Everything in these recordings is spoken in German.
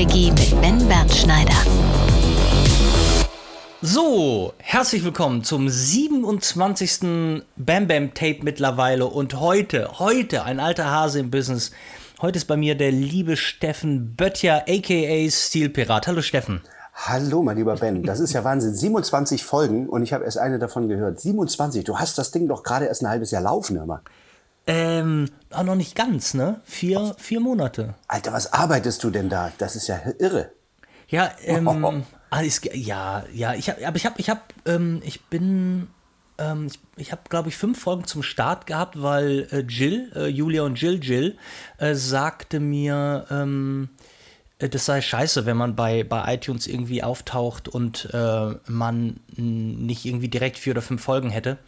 Quickie mit Ben Bernschneider. So, herzlich willkommen zum 27. Bam Bam Tape mittlerweile und heute, heute ein alter Hase im Business. Heute ist bei mir der liebe Steffen Böttcher, aka Stilpirat. Hallo Steffen. Hallo, mein lieber Ben. Das ist ja Wahnsinn. 27 Folgen und ich habe erst eine davon gehört. 27. Du hast das Ding doch gerade erst ein halbes Jahr laufen, hör mal. Ähm, auch noch nicht ganz, ne? Vier, vier Monate. Alter, was arbeitest du denn da? Das ist ja irre. Ja, ähm, alles, ja, ja, ich hab, aber ich habe, ich habe, ähm, ich bin, ähm, ich, ich habe, glaube ich, fünf Folgen zum Start gehabt, weil äh, Jill, äh, Julia und Jill, Jill, äh, sagte mir, ähm, äh, das sei scheiße, wenn man bei, bei iTunes irgendwie auftaucht und äh, man nicht irgendwie direkt vier oder fünf Folgen hätte.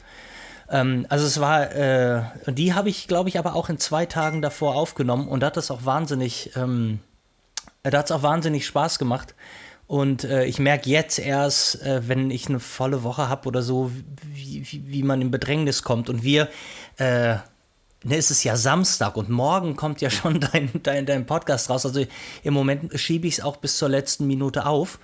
Ähm, also es war, äh, die habe ich, glaube ich, aber auch in zwei Tagen davor aufgenommen und da hat das auch wahnsinnig, ähm, da hat es auch wahnsinnig Spaß gemacht. Und äh, ich merke jetzt erst, äh, wenn ich eine volle Woche habe oder so, wie, wie, wie, man in Bedrängnis kommt. Und wir, äh, ne, es ist ja Samstag und morgen kommt ja schon dein, dein, dein Podcast raus. Also im Moment schiebe ich es auch bis zur letzten Minute auf.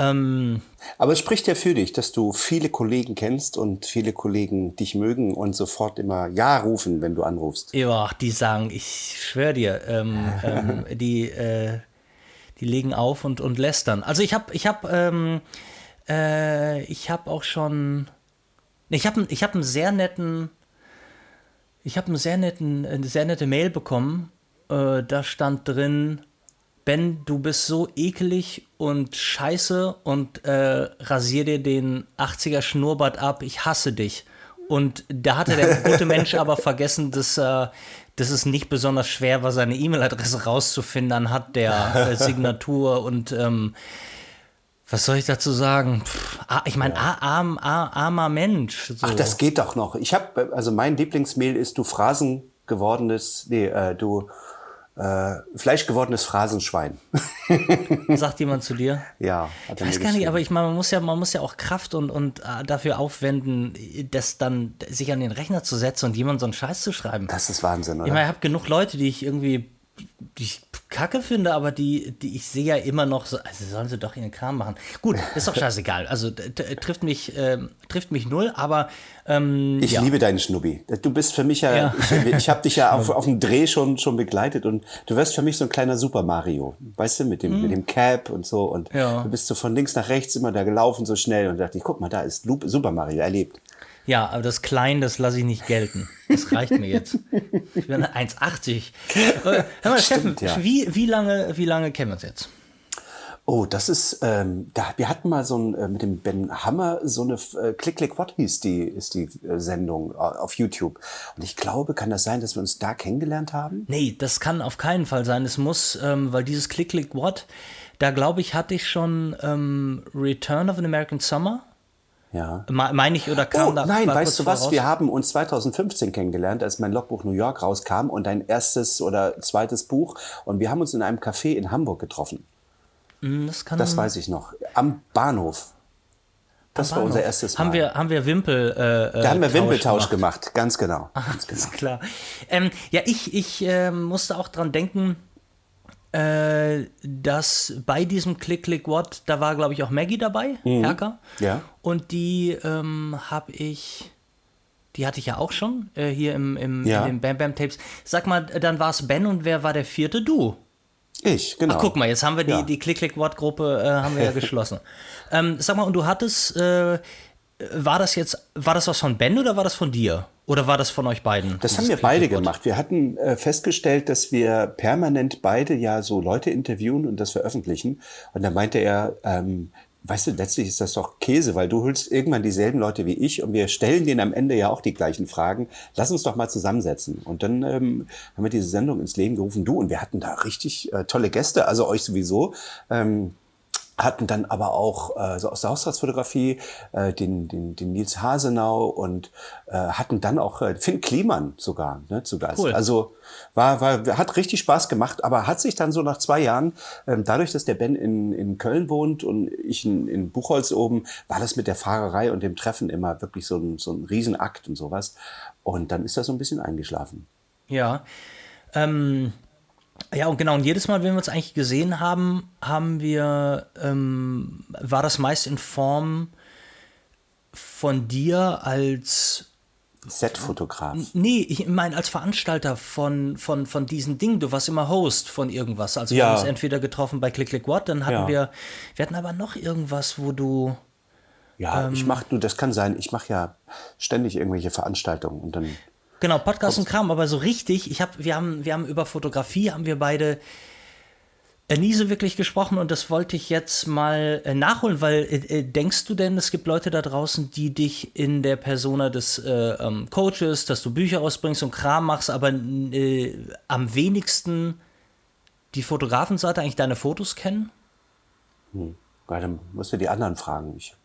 Ähm, Aber es spricht ja für dich, dass du viele Kollegen kennst und viele Kollegen dich mögen und sofort immer Ja rufen, wenn du anrufst. Ja, die sagen, ich schwöre dir, ähm, ähm, die, äh, die legen auf und, und lästern. Also ich habe ich hab, ähm, äh, ich habe auch schon, ich habe ich hab einen sehr netten, ich habe einen sehr netten, eine sehr nette Mail bekommen. Äh, da stand drin, Ben, du bist so ekelig und scheiße und äh, rasier dir den 80er Schnurrbart ab, ich hasse dich. Und da hatte der gute Mensch aber vergessen, dass, äh, dass es nicht besonders schwer war, seine E-Mail-Adresse rauszufinden anhand der äh, Signatur und ähm, was soll ich dazu sagen? Pff, ah, ich meine, ja. arm, arm, armer Mensch. So. Ach, das geht doch noch. Ich habe, also mein Lieblingsmail ist du Phrasen gewordenes, nee, äh, du äh, fleischgewordenes Phrasenschwein. Sagt jemand zu dir? Ja. ich weiß gar nicht, aber ich meine, man muss ja, man muss ja auch Kraft und, und äh, dafür aufwenden, das dann sich an den Rechner zu setzen und jemand so einen Scheiß zu schreiben. Das ist Wahnsinn, oder? Ich meine, ich habe genug Leute, die ich irgendwie die ich kacke finde, aber die, die ich sehe ja immer noch so, also sollen sie doch ihren Kram machen. Gut, ist doch scheißegal. Also trifft mich, äh, trifft mich null, aber ähm, Ich ja. liebe deinen Schnubbi. Du bist für mich ja, ja. ich, ich habe dich ja auf, auf dem Dreh schon, schon begleitet und du wirst für mich so ein kleiner Super Mario. Weißt du, mit dem, hm. mit dem Cap und so und ja. du bist so von links nach rechts immer da gelaufen so schnell und dachte ich, guck mal, da ist Super Mario erlebt. Ja, aber das Klein, das lasse ich nicht gelten. Das reicht mir jetzt. Ich bin 1,80. Hör mal, Steffen, ja. wie, wie, lange, wie lange kennen wir uns jetzt? Oh, das ist, ähm, da, wir hatten mal so ein, äh, mit dem Ben Hammer so eine, äh, Click Click What hieß die, ist die äh, Sendung äh, auf YouTube. Und ich glaube, kann das sein, dass wir uns da kennengelernt haben? Nee, das kann auf keinen Fall sein. Es muss, ähm, weil dieses Click Click What, da glaube ich, hatte ich schon ähm, Return of an American Summer ja. Meine ich oder kam oh, da? Nein, weißt du was? Wir haben uns 2015 kennengelernt, als mein Logbuch New York rauskam und dein erstes oder zweites Buch. Und wir haben uns in einem Café in Hamburg getroffen. Hm, das, kann das weiß ich noch. Am Bahnhof. Das war unser erstes Mal. Haben wir, haben wir Wimpel. Äh, da haben wir Wimpeltausch gemacht. gemacht, ganz genau. Ach, ganz genau. klar. Ähm, ja, ich, ich äh, musste auch dran denken, äh, dass bei diesem Click Click What, da war glaube ich auch Maggie dabei, mhm. Herker. Ja. Und die ähm, habe ich, die hatte ich ja auch schon äh, hier im, im, ja. in den Bam Bam Tapes. Sag mal, dann war es Ben und wer war der vierte? Du. Ich, genau. Ach, guck mal, jetzt haben wir die, ja. die Click Click What Gruppe äh, haben wir ja geschlossen. ähm, sag mal, und du hattest, äh, war das jetzt, war das was von Ben oder war das von dir? Oder war das von euch beiden? Das haben wir beide gemacht. Wir hatten äh, festgestellt, dass wir permanent beide ja so Leute interviewen und das veröffentlichen. Und da meinte er, ähm, weißt du, letztlich ist das doch Käse, weil du holst irgendwann dieselben Leute wie ich und wir stellen denen am Ende ja auch die gleichen Fragen. Lass uns doch mal zusammensetzen. Und dann ähm, haben wir diese Sendung ins Leben gerufen, du, und wir hatten da richtig äh, tolle Gäste, also euch sowieso. Ähm, hatten dann aber auch äh, so aus der Haushaltsfotografie äh, den, den, den Nils Hasenau und äh, hatten dann auch äh, Finn Kliman sogar ne, zu Gast. Cool. Also war, war, hat richtig Spaß gemacht, aber hat sich dann so nach zwei Jahren, ähm, dadurch, dass der Ben in, in Köln wohnt und ich in, in Buchholz oben, war das mit der Fahrerei und dem Treffen immer wirklich so ein, so ein Riesenakt und sowas. Und dann ist das so ein bisschen eingeschlafen. Ja. Ähm Ja, und genau, und jedes Mal, wenn wir uns eigentlich gesehen haben, haben wir, ähm, war das meist in Form von dir als Set-Fotograf. Nee, ich meine als Veranstalter von, von, von diesen Dingen. Du warst immer Host von irgendwas. Also wir Ja. haben uns entweder getroffen bei Click Click What, dann hatten Ja. wir, wir hatten aber noch irgendwas, wo du, Ja, Ähm. ich mache, du, das kann sein, ich mache ja ständig irgendwelche Veranstaltungen und dann. Genau, Podcast und Kram, aber so richtig, ich hab, wir haben, wir haben über Fotografie, haben wir beide äh, nie so wirklich gesprochen und das wollte ich jetzt mal äh, nachholen, weil äh, äh, denkst du denn, es gibt Leute da draußen, die dich in der Persona des äh, ähm, Coaches, dass du Bücher ausbringst und Kram machst, aber äh, am wenigsten die Fotografenseite eigentlich deine Fotos kennen? Weil dann musst du die anderen fragen. Ich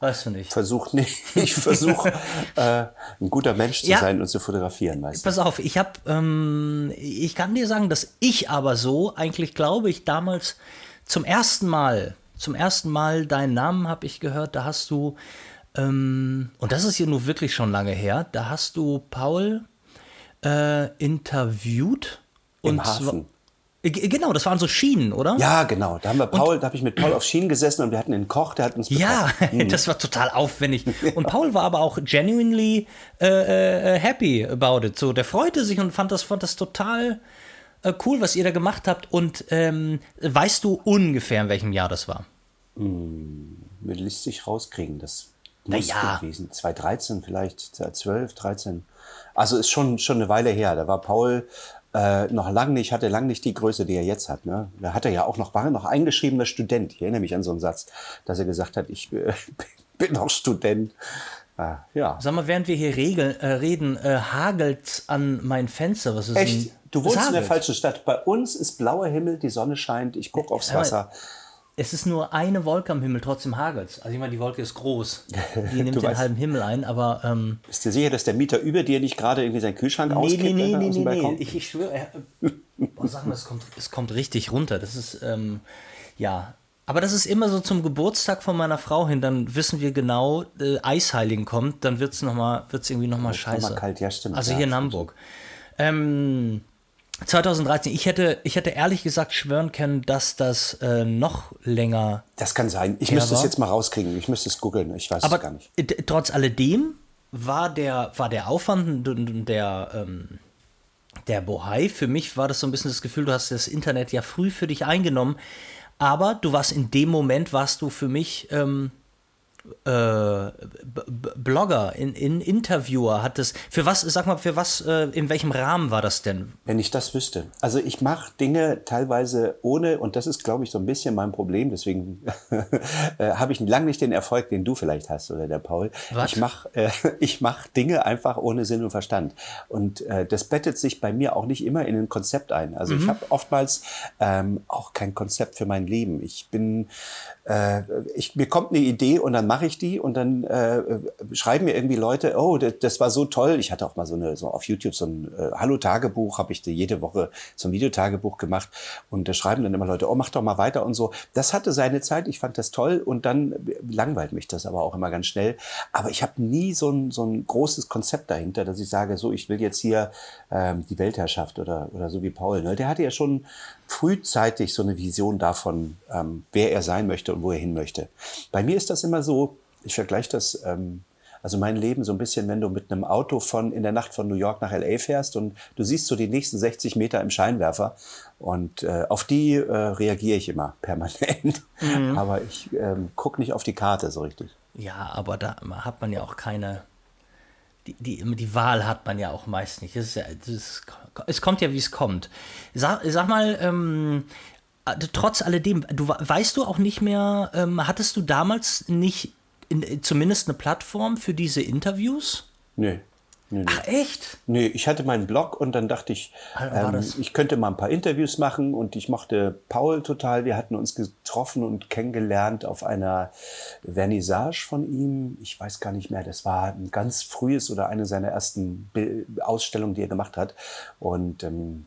Weißt du nicht. versuche nicht, ich versuche äh, ein guter Mensch zu Ja. sein und zu fotografieren, du. Pass auf, ich habe, ähm, ich kann dir sagen, dass ich aber so eigentlich glaube, ich damals zum ersten Mal, zum ersten Mal deinen Namen habe ich gehört. Da hast du, ähm, und das ist hier nur wirklich schon lange her, da hast du Paul äh, interviewt Im Hafen. Äh, Genau, das waren so Schienen, oder? Ja, genau. Da haben wir Paul, da habe ich mit Paul auf Schienen gesessen und wir hatten einen Koch, der hat uns Ja. Mhm. das war total aufwendig. Und Paul war aber auch genuinely äh, äh, happy about it. So, der freute sich und fand das, fand das total äh, cool, was ihr da gemacht habt. Und ähm, weißt du ungefähr, in welchem Jahr das war? Wir lässt sich rauskriegen. Das muss ja. gewesen. 2013 vielleicht, 2012, 13. Also ist schon, schon eine Weile her. Da war Paul äh, noch lang nicht, hatte lang nicht die Größe, die er jetzt hat. Ne? Da hat er ja auch noch, war noch eingeschriebener Student. Ich erinnere mich an so einen Satz, dass er gesagt hat, ich äh, bin noch Student. Äh, ja. Sag mal, während wir hier regel, äh, reden, äh, hagelt an mein Fenster. Was ist Echt? denn? Du wohnst in der falschen Stadt. Bei uns ist blauer Himmel, die Sonne scheint, ich gucke aufs Aber- Wasser. Es ist nur eine Wolke am Himmel, trotzdem hagelt Also ich meine, die Wolke ist groß. Die nimmt den weißt- halben Himmel ein, aber ähm, Bist du sicher, dass der Mieter über dir nicht gerade irgendwie seinen Kühlschrank Nee, auskippt nee, nee, nee, nee, nee. Ich, ich schwöre, er- boah, sag mal, es kommt, es kommt richtig runter. Das ist, ähm, ja. Aber das ist immer so zum Geburtstag von meiner Frau hin, dann wissen wir genau, äh, Eisheiligen kommt, dann wird es wird's irgendwie nochmal noch mal scheiße. kalt, ja, stimmt, Also ja, hier in. Hamburg. Ähm, 2013, ich hätte, ich hätte ehrlich gesagt schwören können, dass das äh, noch länger Das kann sein. Ich müsste es jetzt mal rauskriegen. Ich müsste es googeln. Ich weiß Aber es gar nicht. trotz alledem war der, war der Aufwand und der, ähm, der Bohai, für mich war das so ein bisschen das Gefühl, du hast das Internet ja früh für dich eingenommen, aber du warst in dem Moment, warst du für mich ähm, äh, Blogger, in, in Interviewer, hat das, für was, sag mal, für was, äh, in welchem Rahmen war das denn? Wenn ich das wüsste. Also ich mache Dinge teilweise ohne, und das ist, glaube ich, so ein bisschen mein Problem, deswegen äh, habe ich lang nicht den Erfolg, den du vielleicht hast oder der Paul. Was? Ich mache äh, ich mach Dinge einfach ohne Sinn und Verstand. Und äh, das bettet sich bei mir auch nicht immer in ein Konzept ein. Also ich habe oftmals ähm, auch kein Konzept für mein Leben. Ich bin, äh, ich, mir kommt eine Idee und dann mache ich die und dann äh, schreiben mir irgendwie Leute, oh, das, das war so toll. Ich hatte auch mal so eine, so auf YouTube so ein äh, Hallo-Tagebuch, habe ich da jede Woche so ein Videotagebuch gemacht und da schreiben dann immer Leute, oh, mach doch mal weiter und so. Das hatte seine Zeit, ich fand das toll und dann langweilt mich das aber auch immer ganz schnell. Aber ich habe nie so ein, so ein großes Konzept dahinter, dass ich sage, so, ich will jetzt hier ähm, die Weltherrschaft oder, oder so wie Paul. Ne? Der hatte ja schon frühzeitig so eine Vision davon, ähm, wer er sein möchte und wo er hin möchte. Bei mir ist das immer so, ich vergleiche das, ähm, also mein Leben so ein bisschen, wenn du mit einem Auto von in der Nacht von New York nach LA fährst und du siehst so die nächsten 60 Meter im Scheinwerfer und äh, auf die äh, reagiere ich immer permanent. Aber ich ähm, gucke nicht auf die Karte so richtig. Ja, aber da hat man ja auch keine. Die, die, die Wahl hat man ja auch meist nicht. Es, ja, ist, es kommt ja, wie es kommt. Sag, sag mal, ähm, äh, trotz alledem, du we- weißt du auch nicht mehr, ähm, hattest du damals nicht in, zumindest eine Plattform für diese Interviews? Nee. Nee, nee. Ach, echt? Nee, ich hatte meinen Blog und dann dachte ich, ähm, ich könnte mal ein paar Interviews machen und ich mochte Paul total. Wir hatten uns getroffen und kennengelernt auf einer Vernissage von ihm. Ich weiß gar nicht mehr, das war ein ganz frühes oder eine seiner ersten Ausstellungen, die er gemacht hat. Und ähm,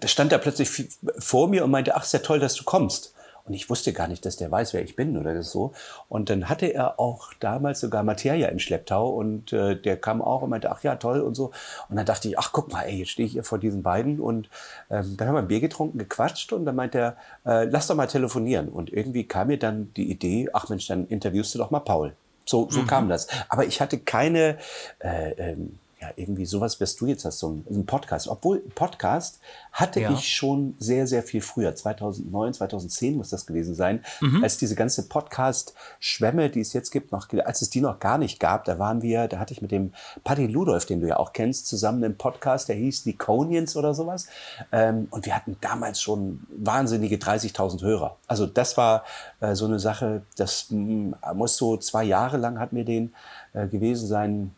da stand er plötzlich vor mir und meinte, ach, ist ja toll, dass du kommst. Und ich wusste gar nicht, dass der weiß, wer ich bin oder das so. Und dann hatte er auch damals sogar Materia im Schlepptau und äh, der kam auch und meinte, ach ja, toll und so. Und dann dachte ich, ach guck mal, ey, jetzt stehe ich hier vor diesen beiden. Und ähm, dann haben wir ein Bier getrunken, gequatscht und dann meinte er, äh, lass doch mal telefonieren. Und irgendwie kam mir dann die Idee, ach Mensch, dann interviewst du doch mal Paul. So, so mhm. kam das. Aber ich hatte keine, äh, ähm, ja, irgendwie sowas, was du jetzt hast, so ein, ein Podcast. Obwohl Podcast hatte ja. ich schon sehr, sehr viel früher. 2009, 2010 muss das gewesen sein, mhm. als diese ganze Podcast-Schwemme, die es jetzt gibt, noch, als es die noch gar nicht gab, da waren wir, da hatte ich mit dem Paddy Ludolf, den du ja auch kennst, zusammen einen Podcast, der hieß Die Conians oder sowas. Ähm, und wir hatten damals schon wahnsinnige 30.000 Hörer. Also das war äh, so eine Sache, das mh, hm, muss so zwei Jahre lang hat mir den äh, gewesen sein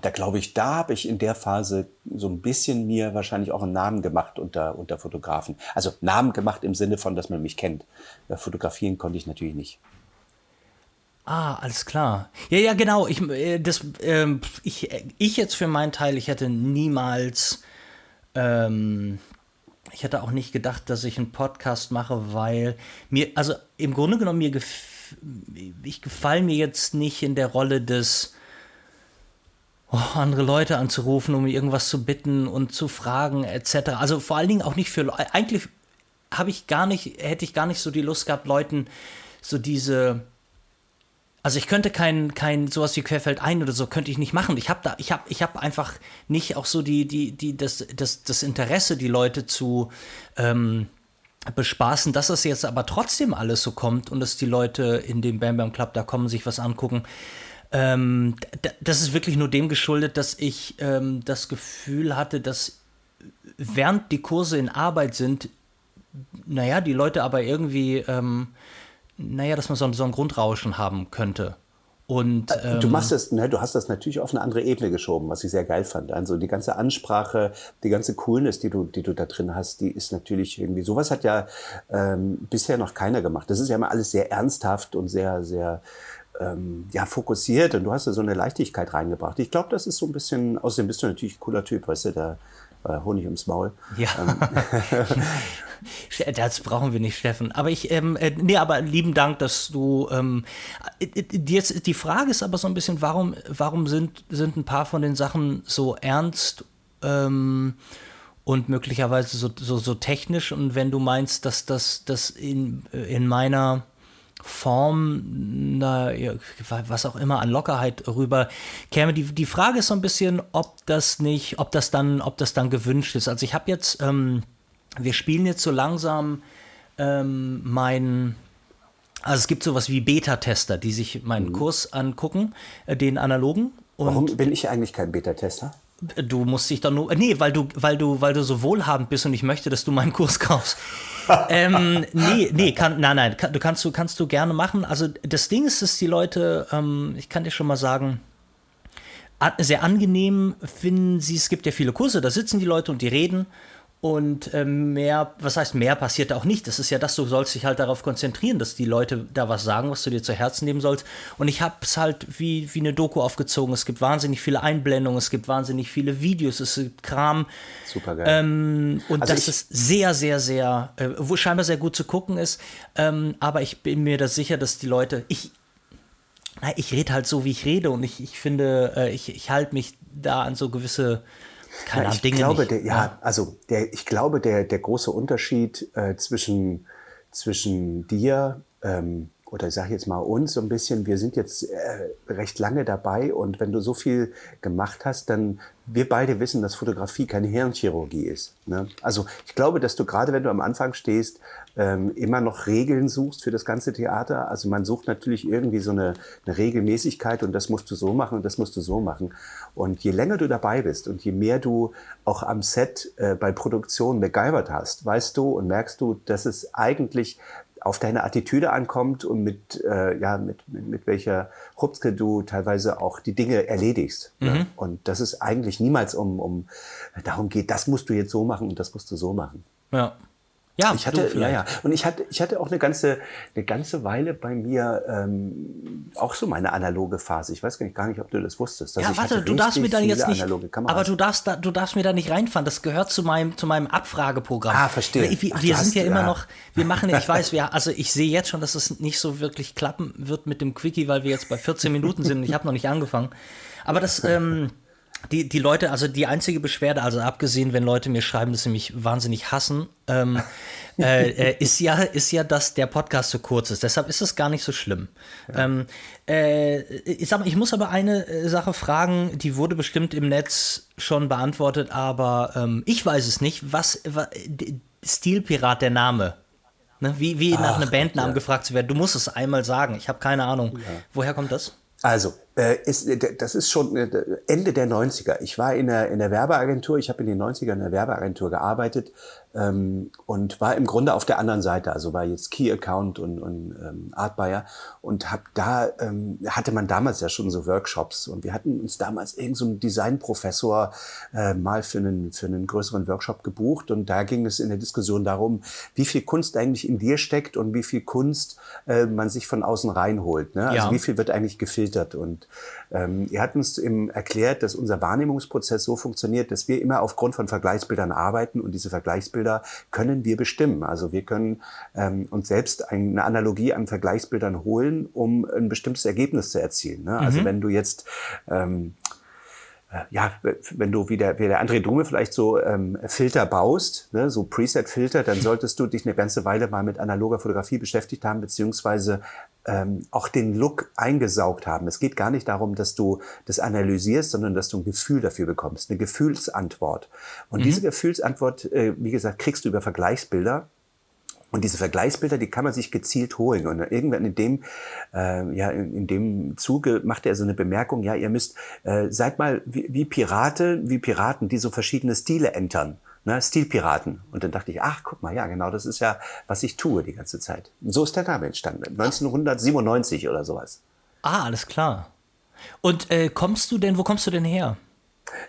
da glaube ich, da habe ich in der Phase so ein bisschen mir wahrscheinlich auch einen Namen gemacht unter, unter Fotografen. Also Namen gemacht im Sinne von, dass man mich kennt. Ja, fotografieren konnte ich natürlich nicht. Ah, alles klar. Ja, ja, genau. Ich, äh, das, äh, ich, ich jetzt für meinen Teil, ich hätte niemals, ähm, ich hätte auch nicht gedacht, dass ich einen Podcast mache, weil mir, also im Grunde genommen, mir gef ich gefalle mir jetzt nicht in der Rolle des andere Leute anzurufen, um irgendwas zu bitten und zu fragen, etc. Also vor allen Dingen auch nicht für eigentlich habe ich gar nicht, hätte ich gar nicht so die Lust gehabt, Leuten so diese also ich könnte kein, kein sowas wie Querfeld ein oder so könnte ich nicht machen. Ich habe da, ich habe, ich habe einfach nicht auch so die, die, die, das, das, das Interesse, die Leute zu ähm, bespaßen, dass das jetzt aber trotzdem alles so kommt und dass die Leute in dem Bam Bam Club da kommen, sich was angucken. Ähm, das ist wirklich nur dem geschuldet, dass ich ähm, das Gefühl hatte, dass während die Kurse in Arbeit sind, naja, die Leute aber irgendwie, ähm, naja, dass man so, so ein Grundrauschen haben könnte. Und, ähm, du machst das, ne, du hast das natürlich auf eine andere Ebene geschoben, was ich sehr geil fand. Also die ganze Ansprache, die ganze Coolness, die du, die du da drin hast, die ist natürlich irgendwie. Sowas hat ja ähm, bisher noch keiner gemacht. Das ist ja immer alles sehr ernsthaft und sehr, sehr ähm, ja, fokussiert und du hast da so eine Leichtigkeit reingebracht. Ich glaube, das ist so ein bisschen, außerdem bist du natürlich ein cooler Typ, weißt du, der äh, Honig ums Maul. Ja. Ähm. das brauchen wir nicht, Steffen. Aber ich, ähm, äh, nee, aber lieben Dank, dass du, ähm, äh, jetzt, die Frage ist aber so ein bisschen, warum, warum sind, sind ein paar von den Sachen so ernst, ähm, und möglicherweise so, so, so technisch. Und wenn du meinst, dass das dass in, in meiner Form, na, was auch immer an Lockerheit rüber käme. Die, die Frage ist so ein bisschen, ob das nicht, ob das dann, ob das dann gewünscht ist. Also ich habe jetzt, ähm, wir spielen jetzt so langsam ähm, meinen also es gibt sowas wie Beta-Tester, die sich meinen mhm. Kurs angucken, äh, den analogen. Warum bin ich eigentlich kein Beta-Tester? Du musst dich doch nur. Nee, weil du, weil du, weil du so wohlhabend bist und ich möchte, dass du meinen Kurs kaufst. ähm, nee, nee, kann, nein, nein, kann, du kannst du, kannst du gerne machen. Also das Ding ist, dass die Leute, ähm, ich kann dir schon mal sagen, sehr angenehm finden sie, es gibt ja viele Kurse, da sitzen die Leute und die reden und ähm, mehr, was heißt mehr passiert auch nicht. Das ist ja das, du sollst dich halt darauf konzentrieren, dass die Leute da was sagen, was du dir zu Herzen nehmen sollst. Und ich habe es halt wie, wie eine Doku aufgezogen. Es gibt wahnsinnig viele Einblendungen, es gibt wahnsinnig viele Videos, es gibt Kram. Super geil. Ähm, und also das ist sehr, sehr, sehr, äh, wo scheinbar sehr gut zu gucken ist. Ähm, aber ich bin mir da sicher, dass die Leute, ich, na, ich rede halt so, wie ich rede und ich, ich finde, äh, ich, ich halte mich da an so gewisse keine Ahnung, Dinge glaube, nicht. Der, ja, ja, also der, ich glaube, der, der große Unterschied äh, zwischen, zwischen dir ähm, oder ich sage jetzt mal uns so ein bisschen, wir sind jetzt äh, recht lange dabei und wenn du so viel gemacht hast, dann wir beide wissen, dass Fotografie keine Hirnchirurgie ist. Ne? Also ich glaube, dass du gerade, wenn du am Anfang stehst, ähm, immer noch Regeln suchst für das ganze Theater. Also man sucht natürlich irgendwie so eine, eine Regelmäßigkeit und das musst du so machen und das musst du so machen. Und je länger du dabei bist und je mehr du auch am Set äh, bei Produktion MacGyvert hast, weißt du und merkst du, dass es eigentlich auf deine Attitüde ankommt und mit, äh, ja, mit, mit, mit welcher Rupske du teilweise auch die Dinge erledigst. Mhm. Ne? Und dass es eigentlich niemals um, um darum geht, das musst du jetzt so machen und das musst du so machen. Ja. Ja, ich hatte, ja, ja. Und ich hatte, ich hatte auch eine ganze, eine ganze Weile bei mir ähm, auch so meine analoge Phase. Ich weiß gar nicht, ob du das wusstest. ja, warte, du darfst mir dann jetzt nicht, aber du darfst, da, du darfst mir da nicht reinfahren. Das gehört zu meinem, zu meinem Abfrageprogramm. Ah, verstehe. Wir, Ach, wir sind hast, ja immer noch, wir machen, ich weiß, wir, also ich sehe jetzt schon, dass es nicht so wirklich klappen wird mit dem Quickie, weil wir jetzt bei 14 Minuten sind und ich habe noch nicht angefangen. Aber das, ähm, die, die Leute, also die einzige Beschwerde, also abgesehen, wenn Leute mir schreiben, dass sie mich wahnsinnig hassen, ähm, äh, äh, ist, ja, ist ja, dass der Podcast zu kurz ist. Deshalb ist es gar nicht so schlimm. Ja. Ähm, äh, ich, sag mal, ich muss aber eine äh, Sache fragen, die wurde bestimmt im Netz schon beantwortet, aber ähm, ich weiß es nicht. Was, was Stilpirat der Name? Ne? Wie, wie Ach, nach einem Bandnamen ja. gefragt zu werden. Du musst es einmal sagen. Ich habe keine Ahnung. Ja. Woher kommt das? Also, ist, äh, das ist schon äh, Ende der 90er. Ich war in der, in der Werbeagentur, ich habe in den 90ern in der Werbeagentur gearbeitet ähm, und war im Grunde auf der anderen Seite, also war jetzt Key Account und, und ähm, Art Buyer und hab da ähm, hatte man damals ja schon so Workshops und wir hatten uns damals irgend so einen Designprofessor äh, mal für einen für einen größeren Workshop gebucht und da ging es in der Diskussion darum, wie viel Kunst eigentlich in dir steckt und wie viel Kunst äh, man sich von außen reinholt. Ne? Also ja. wie viel wird eigentlich gefiltert und ähm, er hat uns eben erklärt, dass unser Wahrnehmungsprozess so funktioniert, dass wir immer aufgrund von Vergleichsbildern arbeiten und diese Vergleichsbilder können wir bestimmen. Also wir können ähm, uns selbst eine Analogie an Vergleichsbildern holen, um ein bestimmtes Ergebnis zu erzielen. Ne? Also mhm. wenn du jetzt ähm, äh, ja, wenn du wie der, wie der André Drume vielleicht so ähm, Filter baust, ne, so Preset-Filter, dann solltest du dich eine ganze Weile mal mit analoger Fotografie beschäftigt haben, beziehungsweise ähm, auch den Look eingesaugt haben. Es geht gar nicht darum, dass du das analysierst, sondern dass du ein Gefühl dafür bekommst, eine Gefühlsantwort. Und mhm. diese Gefühlsantwort, äh, wie gesagt, kriegst du über Vergleichsbilder. Und diese Vergleichsbilder, die kann man sich gezielt holen. Und irgendwann in dem, äh, ja, in, dem Zuge macht er so eine Bemerkung, ja, ihr müsst, äh, seid mal wie, wie Pirate, wie Piraten, die so verschiedene Stile entern. Ne, Stilpiraten. Und dann dachte ich, ach, guck mal, ja, genau, das ist ja, was ich tue die ganze Zeit. Und so ist der Name entstanden. 1997 oder sowas. Ah, alles klar. Und äh, kommst du denn, wo kommst du denn her?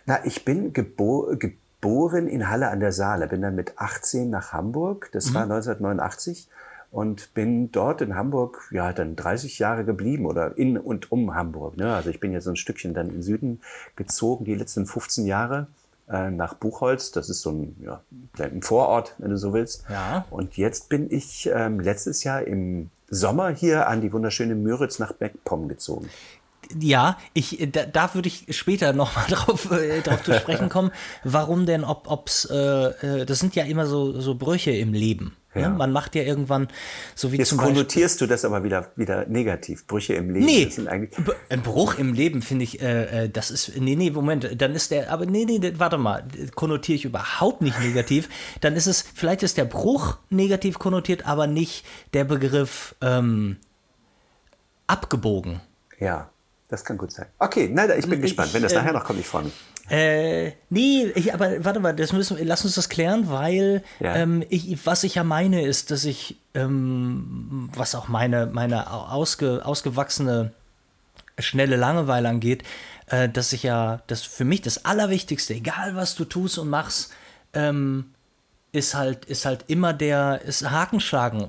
Na, ich bin geboren, geboren in Halle an der Saale, bin dann mit 18 nach Hamburg, das mhm. war 1989 und bin dort in Hamburg ja dann 30 Jahre geblieben oder in und um Hamburg. Ne? Also ich bin jetzt so ein Stückchen dann in Süden gezogen, die letzten 15 Jahre äh, nach Buchholz. Das ist so ein, ja, ein Vorort, wenn du so willst. Ja. Und jetzt bin ich ähm, letztes Jahr im Sommer hier an die wunderschöne Müritz nach Beckpomm gezogen. Ja, ich, da, da würde ich später nochmal drauf, äh, drauf zu sprechen kommen. Warum denn, ob, ob's, äh, äh, das sind ja immer so, so Brüche im Leben. Ne? Ja. Man macht ja irgendwann, so wie Jetzt zum konnotierst du das aber wieder, wieder negativ. Brüche im Leben. Nee, ein Bruch im Leben finde ich, äh, äh, das ist, nee, nee, Moment, dann ist der, aber nee, nee, warte mal, konnotiere ich überhaupt nicht negativ. Dann ist es, vielleicht ist der Bruch negativ konnotiert, aber nicht der Begriff ähm, abgebogen. Ja. Das kann gut sein. Okay, nein, ich bin ich, gespannt. Wenn das äh, nachher noch kommt, ich freue mich. Äh, nee, ich, aber warte mal, das müssen, lass uns das klären, weil ja. ähm, ich, was ich ja meine, ist, dass ich, ähm, was auch meine, meine ausge, ausgewachsene schnelle Langeweile angeht, äh, dass ich ja, das für mich das Allerwichtigste, egal was du tust und machst, ähm, ist halt, ist halt immer der, ist Hakenschlagen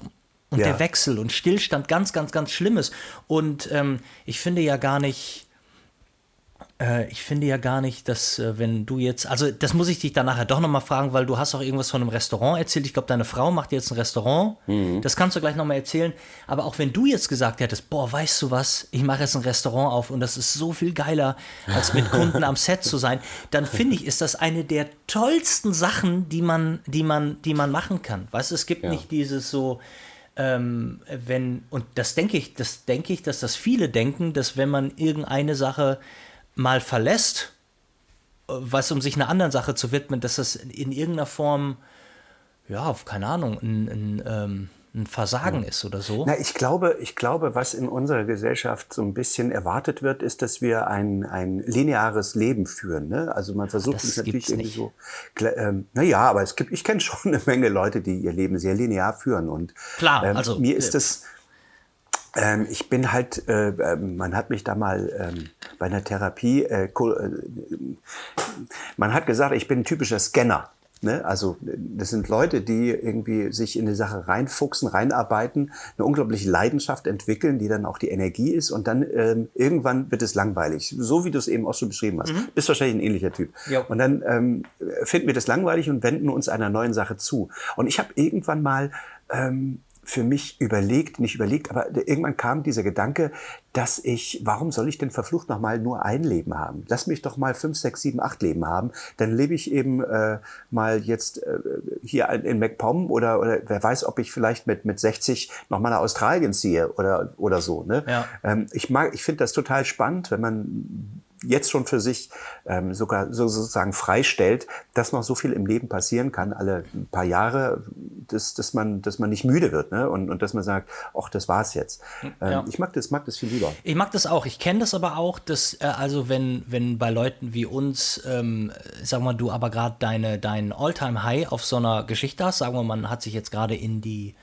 und ja. der Wechsel und Stillstand ganz, ganz, ganz Schlimmes. Und ähm, ich finde ja gar nicht, äh, ich finde ja gar nicht, dass äh, wenn du jetzt, also das muss ich dich dann nachher doch nochmal fragen, weil du hast auch irgendwas von einem Restaurant erzählt. Ich glaube, deine Frau macht jetzt ein Restaurant. Mhm. Das kannst du gleich nochmal erzählen. Aber auch wenn du jetzt gesagt hättest, boah, weißt du was, ich mache jetzt ein Restaurant auf und das ist so viel geiler, als mit Kunden am Set zu sein, dann finde ich, ist das eine der tollsten Sachen, die man, die man, die man machen kann. Weißt du, es gibt ja. nicht dieses so, ähm, wenn, und das denke ich, das denke ich, dass das viele denken, dass wenn man irgendeine Sache mal verlässt, was um sich einer anderen Sache zu widmen, dass das in irgendeiner Form, ja, keine Ahnung, ein, ein ähm, ein Versagen ist oder so? Na, ich glaube, ich glaube, was in unserer Gesellschaft so ein bisschen erwartet wird, ist, dass wir ein, ein lineares Leben führen. Ne? Also man versucht es natürlich irgendwie nicht. so. Ähm, naja, aber es gibt, ich kenne schon eine Menge Leute, die ihr Leben sehr linear führen. Und Klar, ähm, also mir ist das. Ähm, ich bin halt, äh, äh, man hat mich da mal ähm, bei einer Therapie, äh, äh, man hat gesagt, ich bin ein typischer Scanner. Ne? Also das sind Leute, die irgendwie sich in die Sache reinfuchsen, reinarbeiten, eine unglaubliche Leidenschaft entwickeln, die dann auch die Energie ist und dann ähm, irgendwann wird es langweilig. So wie du es eben auch schon beschrieben hast. Mhm. Bist wahrscheinlich ein ähnlicher Typ. Ja. Und dann ähm, finden wir das langweilig und wenden uns einer neuen Sache zu. Und ich habe irgendwann mal ähm, für mich überlegt, nicht überlegt, aber irgendwann kam dieser Gedanke, dass ich, warum soll ich denn verflucht nochmal nur ein Leben haben? Lass mich doch mal fünf, sechs, sieben, acht Leben haben. Dann lebe ich eben äh, mal jetzt äh, hier in MacPom oder, oder wer weiß, ob ich vielleicht mit, mit 60 nochmal nach Australien ziehe oder, oder so. Ne? Ja. Ähm, ich mag, ich finde das total spannend, wenn man jetzt schon für sich ähm, sogar so sozusagen freistellt, dass noch so viel im Leben passieren kann, alle paar Jahre, dass, dass, man, dass man nicht müde wird ne? und, und dass man sagt, ach, das war's jetzt. Ähm, Ja. Ich mag das, mag das viel lieber. Ich mag das auch. Ich kenne das aber auch, dass äh, also wenn wenn bei Leuten wie uns, ähm, sag mal, du aber gerade deine dein Alltime High auf so einer Geschichte hast, sagen wir, man hat sich jetzt gerade in die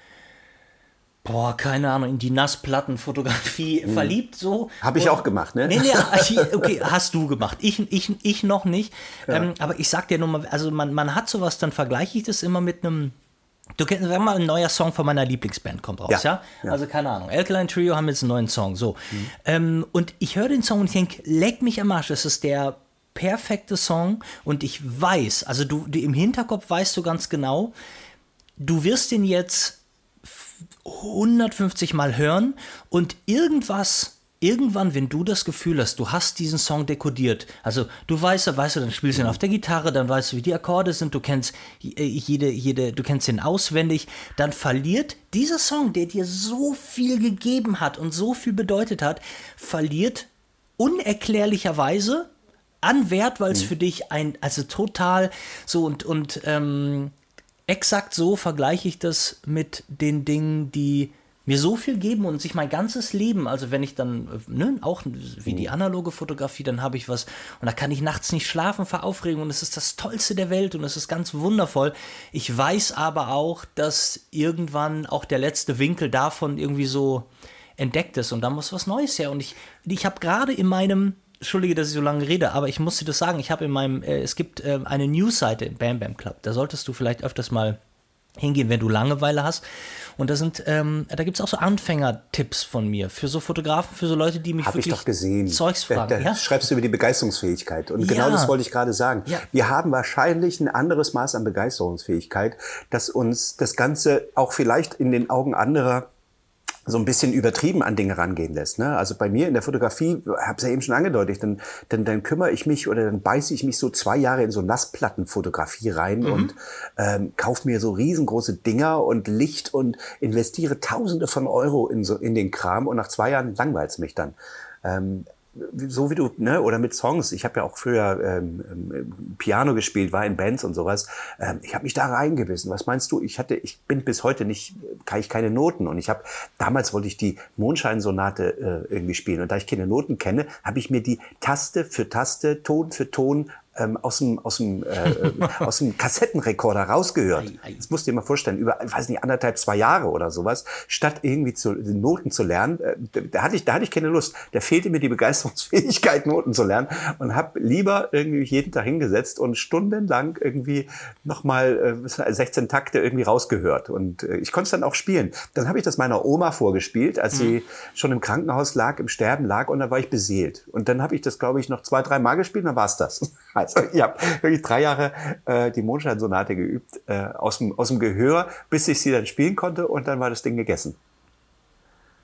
Boah, keine Ahnung, in die Nassplattenfotografie verliebt, so. Hab ich Und- auch gemacht, ne? Nee, nee, okay, hast du gemacht. Ich, ich, ich noch nicht. Ähm, aber ich sag dir nur mal, also man, man hat sowas, dann vergleiche ich das immer mit einem. Du kennst, sag mal, ein neuer Song von meiner Lieblingsband kommt raus, ja? Ja, ja. Also keine Ahnung. Alkaline Trio haben jetzt einen neuen Song, so. Ähm, und ich höre den Song und ich denke, leck mich am Arsch, das ist der perfekte Song und ich weiß, also du, du im Hinterkopf weißt du ganz genau, du wirst den jetzt 150 Mal hören und irgendwas, irgendwann, wenn du das Gefühl hast, du hast diesen Song dekodiert, also du weißt, weißt du, dann spielst du ihn auf der Gitarre, dann weißt du, wie die Akkorde sind, du kennst äh, jede, jede, du kennst ihn auswendig, dann verliert dieser Song, der dir so viel gegeben hat und so viel bedeutet hat, verliert unerklärlicherweise an Wert, weil es für dich ein, also total so und, und ähm, exakt so vergleiche ich das mit den Dingen, die mir so viel geben und sich mein ganzes Leben, also wenn ich dann, äh, ne, auch wie die analoge Fotografie, dann habe ich was und da kann ich nachts nicht schlafen vor Aufregung und es ist das Tollste der Welt und es ist ganz wundervoll. Ich weiß aber auch, dass irgendwann auch der letzte Winkel davon irgendwie so entdeckt ist und da muss was Neues her und ich, ich habe gerade in meinem Entschuldige, dass ich so lange rede, aber ich muss dir das sagen. Ich habe in meinem, äh, es gibt äh, eine Newsseite im Bam Bam Club. Da solltest du vielleicht öfters mal hingehen, wenn du Langeweile hast. Und da sind, ähm, da gibt es auch so Anfängertipps von mir für so Fotografen, für so Leute, die mich Habe ich wirklich doch gesehen. Zeugs Da, fragen. da ja? schreibst du über die Begeisterungsfähigkeit. Und genau Ja. das wollte ich gerade sagen. Ja. Wir haben wahrscheinlich ein anderes Maß an Begeisterungsfähigkeit, das uns das Ganze auch vielleicht in den Augen anderer so ein bisschen übertrieben an Dinge rangehen lässt. Ne? Also bei mir in der Fotografie, habe es ja eben schon angedeutet, dann, dann, dann kümmere ich mich oder dann beiße ich mich so zwei Jahre in so Nassplattenfotografie rein Mhm. und ähm, kaufe mir so riesengroße Dinger und Licht und investiere Tausende von Euro in, so, in den Kram und nach zwei Jahren langweilt es mich dann. Ähm, so wie du, ne, oder mit Songs. Ich habe ja auch früher ähm, ähm, Piano gespielt, war in Bands und sowas. Ähm, ich habe mich da reingebissen. Was meinst du? Ich hatte, ich bin bis heute nicht, kann ich keine Noten. Und ich habe, damals wollte ich die Mondscheinsonate äh, irgendwie spielen. Und da ich keine Noten kenne, habe ich mir die Taste für Taste, Ton für Ton ähm, aus dem, aus dem, äh, äh, aus dem Kassettenrekorder rausgehört. Das musst du dir mal vorstellen, über, weiß nicht, anderthalb, zwei Jahre oder sowas, statt irgendwie zu, Noten zu lernen, äh, da, hatte ich, da hatte ich keine Lust. Da fehlte mir die Begeisterungsfähigkeit, Noten zu lernen und habe lieber irgendwie jeden Tag hingesetzt und stundenlang irgendwie nochmal äh, 16 Takte irgendwie rausgehört. Und äh, ich konnte es dann auch spielen. Dann habe ich das meiner Oma vorgespielt, als sie schon im Krankenhaus lag, im Sterben lag und da war ich beseelt. Und dann habe ich das, glaube ich, noch zwei, drei Mal gespielt und dann war es das. Also ich habe wirklich drei Jahre äh, die Mondscheinsonate geübt, äh, aus, dem, aus dem Gehör, bis ich sie dann spielen konnte und dann war das Ding gegessen.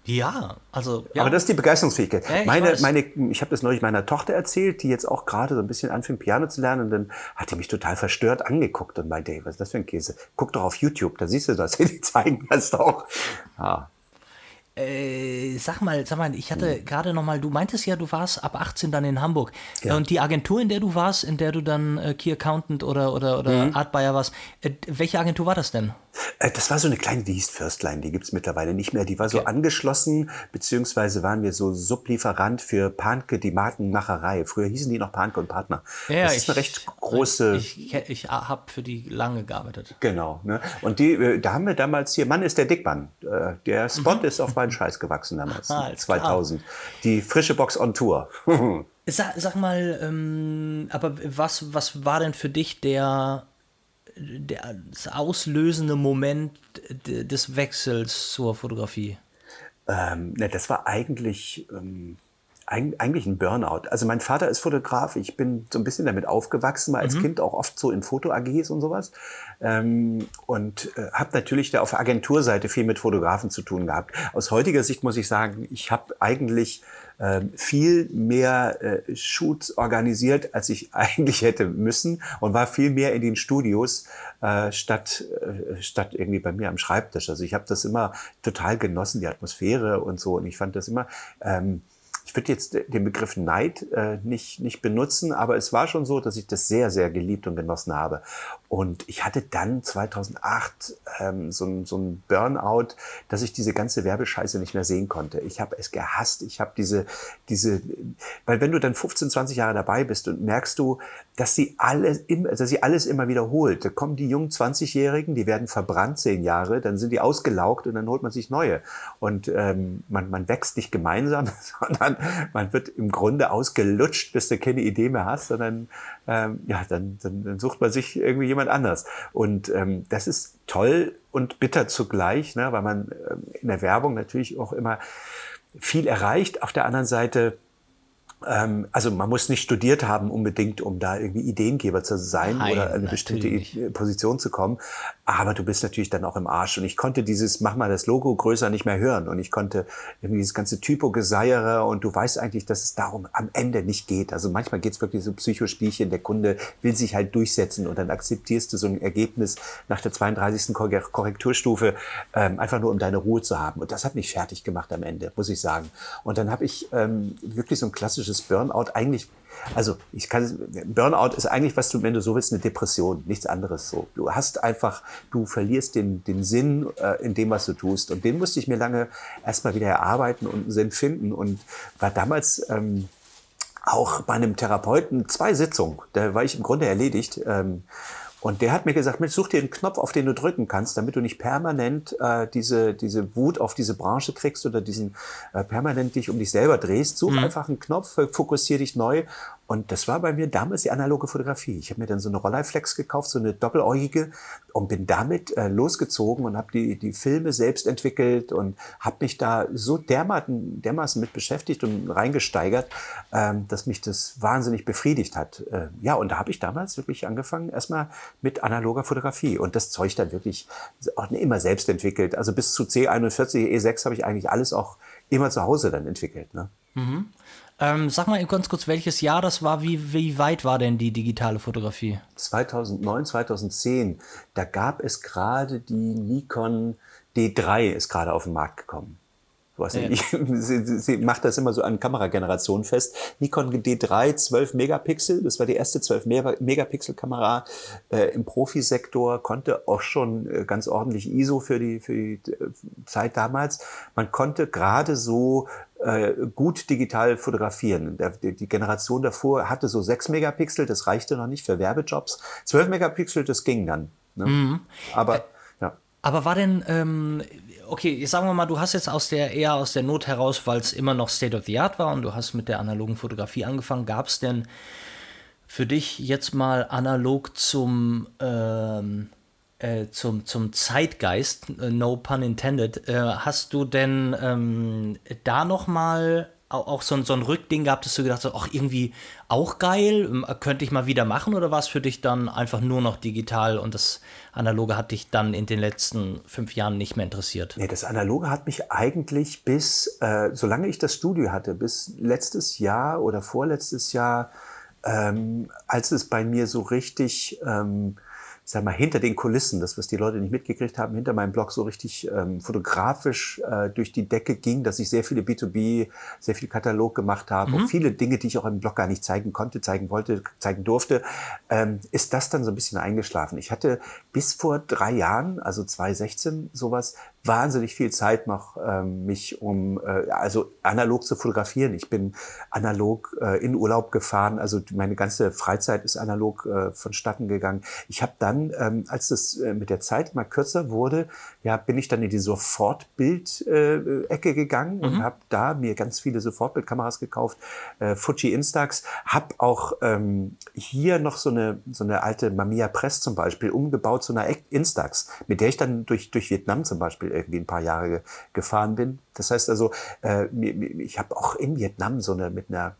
Ja, also. Ja. Aber das ist die Begeisterungsfähigkeit. Ja, ich meine, weiß. meine, ich habe das neulich meiner Tochter erzählt, die jetzt auch gerade so ein bisschen anfängt, Piano zu lernen. Und dann hat die mich total verstört angeguckt und meinte, hey, was ist das für ein Käse? Guck doch auf YouTube, da siehst du das. Die zeigen das doch. Ja. Äh, sag mal, sag mal, ich hatte gerade noch mal, du meintest ja, du warst ab 18 dann in Hamburg. Ja. Und die Agentur, in der du warst, in der du dann äh, Key Accountant oder, oder, oder Art Buyer warst, äh, welche Agentur war das denn? Äh, Das war so eine kleine, die hieß Firstline, die gibt's mittlerweile nicht mehr. Die war so angeschlossen, beziehungsweise waren wir so Sublieferant für Panke, die Markenmacherei. Früher hießen die noch Panke und Partner. das ist eine recht große... Ich, ich, ich habe für die lange gearbeitet. Genau, ne? Und die, äh, da haben wir damals hier, Mann ist der Dickmann. Äh, Der Spot ist auf meinen Scheiß gewachsen damals, Ah, alles klar. 2000. Die frische Box on Tour. Sag, sag mal, ähm, aber was, was war denn für dich der, der, das auslösende Moment des Wechsels zur Fotografie? Ähm, ne, das war eigentlich, ähm, eigentlich ein Burnout. Also mein Vater ist Fotograf, ich bin so ein bisschen damit aufgewachsen, war als mhm. Kind auch oft so in Foto-AGs und sowas. Ähm, und äh, habe natürlich da auf der Agenturseite viel mit Fotografen zu tun gehabt. Aus heutiger Sicht muss ich sagen, ich habe eigentlich viel mehr äh, Shoots organisiert, als ich eigentlich hätte müssen und war viel mehr in den Studios äh, statt, äh, statt irgendwie bei mir am Schreibtisch. Also ich habe das immer total genossen, die Atmosphäre und so. Und ich fand das immer... Ähm, ich würde jetzt den Begriff Neid äh, nicht, nicht benutzen, aber es war schon so, dass ich das sehr, sehr geliebt und genossen habe. Und ich hatte dann 2008 ähm, so, ein, so ein Burnout, dass ich diese ganze Werbescheiße nicht mehr sehen konnte. Ich habe es gehasst. Ich habe diese, diese, weil wenn du dann 15, 20 Jahre dabei bist und merkst du, dass sie alles, dass sie alles immer wiederholt. Da kommen die jungen 20-Jährigen, die werden verbrannt zehn Jahre, dann sind die ausgelaugt und dann holt man sich neue. Und ähm, man, man wächst nicht gemeinsam, sondern man wird im Grunde ausgelutscht, bis du keine Idee mehr hast, sondern ähm, ja, dann, dann, dann sucht man sich irgendwie jemand anders. Und ähm, das ist toll und bitter zugleich, ne, weil man ähm, in der Werbung natürlich auch immer viel erreicht. Auf der anderen Seite also man muss nicht studiert haben unbedingt, um da irgendwie Ideengeber zu sein Nein, oder eine bestimmte nicht. Position zu kommen. Aber du bist natürlich dann auch im Arsch. Und ich konnte dieses, mach mal das Logo größer nicht mehr hören. Und ich konnte irgendwie dieses ganze Typo-Geseiere und du weißt eigentlich, dass es darum am Ende nicht geht. Also manchmal geht es wirklich so Psychospielchen. Der Kunde will sich halt durchsetzen und dann akzeptierst du so ein Ergebnis nach der 32. Korrekturstufe, ähm, einfach nur um deine Ruhe zu haben. Und das hat mich fertig gemacht am Ende, muss ich sagen. Und dann habe ich ähm, wirklich so ein klassisches klassisches Burnout eigentlich, also ich kann, Burnout ist eigentlich, was du, wenn du so willst, eine Depression, nichts anderes so. Du hast einfach, du verlierst den, den Sinn äh, in dem, was du tust. Und den musste ich mir lange erstmal wieder erarbeiten und einen Sinn finden und war damals, ähm, auch bei einem Therapeuten zwei Sitzungen. Da war ich im Grunde erledigt. Ähm, und der hat mir gesagt, Mensch, such dir einen Knopf, auf den du drücken kannst, damit du nicht permanent äh, diese, diese Wut auf diese Branche kriegst oder diesen äh, permanent dich um dich selber drehst. Such mhm. einfach einen Knopf, fokussier dich neu und das war bei mir damals die analoge Fotografie. Ich habe mir dann so eine Rolleiflex gekauft, so eine doppeläugige und bin damit äh, losgezogen und habe die, die Filme selbst entwickelt und habe mich da so dermaßen, dermaßen mit beschäftigt und reingesteigert, ähm, dass mich das wahnsinnig befriedigt hat. Äh, ja, und da habe ich damals wirklich angefangen, erstmal mit analoger Fotografie und das Zeug dann wirklich auch immer selbst entwickelt. Also bis zu C41, E6 habe ich eigentlich alles auch immer zu Hause dann entwickelt. Ne? Mhm. Ähm, sag mal ganz kurz, welches Jahr das war, wie, wie weit war denn die digitale Fotografie? 2009, 2010. Da gab es gerade die Nikon D3 ist gerade auf den Markt gekommen. Ja. ich, sie, sie macht das immer so an Kameragenerationen fest. Nikon D3 12 Megapixel, das war die erste 12 Megapixel Kamera äh, im Profisektor, konnte auch schon äh, ganz ordentlich ISO für die, für die äh, Zeit damals. Man konnte gerade so äh, gut digital fotografieren. Der, die, Generation davor hatte so 6 Megapixel, das reichte noch nicht für Werbejobs. 12 Megapixel, das ging dann. Ne? Mhm. Aber äh, ja. Aber war denn, ähm, okay, sagen wir mal, du hast jetzt aus der eher aus der Not heraus, weil es immer noch State of the Art war und du hast mit der analogen Fotografie angefangen. Gab es denn für dich jetzt mal analog zum ähm, äh, zum, zum Zeitgeist, äh, no pun intended, äh, hast du denn ähm, da noch mal auch so ein, so ein Rückding gehabt, dass du gedacht hast, ach, irgendwie auch geil, ähm, könnte ich mal wieder machen oder war es für dich dann einfach nur noch digital und das Analoge hat dich dann in den letzten fünf Jahren nicht mehr interessiert? Nee, das Analoge hat mich eigentlich bis, äh, solange ich das Studio hatte, bis letztes Jahr oder vorletztes Jahr, ähm, als es bei mir so richtig ähm, sag mal, hinter den Kulissen, das, was die Leute nicht mitgekriegt haben, hinter meinem Blog so richtig ähm, fotografisch äh, durch die Decke ging, dass ich sehr viele B2B, sehr viel Katalog gemacht habe mhm. und viele Dinge, die ich auch im Blog gar nicht zeigen konnte, zeigen wollte, zeigen durfte, ähm, ist das dann so ein bisschen eingeschlafen. Ich hatte bis vor drei Jahren, also 2016 sowas, wahnsinnig viel Zeit noch, ähm, mich um äh, also analog zu fotografieren. Ich bin analog äh, in Urlaub gefahren, also meine ganze Freizeit ist analog äh, vonstatten gegangen. Ich habe dann, ähm, als es äh, mit der Zeit mal kürzer wurde, ja, bin ich dann in die Sofortbild-Ecke äh, gegangen mhm. und habe da mir ganz viele Sofortbildkameras gekauft, äh, Fuji Instax, habe auch ähm, hier noch so eine so eine alte Mamiya Press zum Beispiel umgebaut zu einer Instax, mit der ich dann durch durch Vietnam zum Beispiel irgendwie ein paar Jahre gefahren bin. Das heißt also, äh, ich habe auch in Vietnam so eine mit einer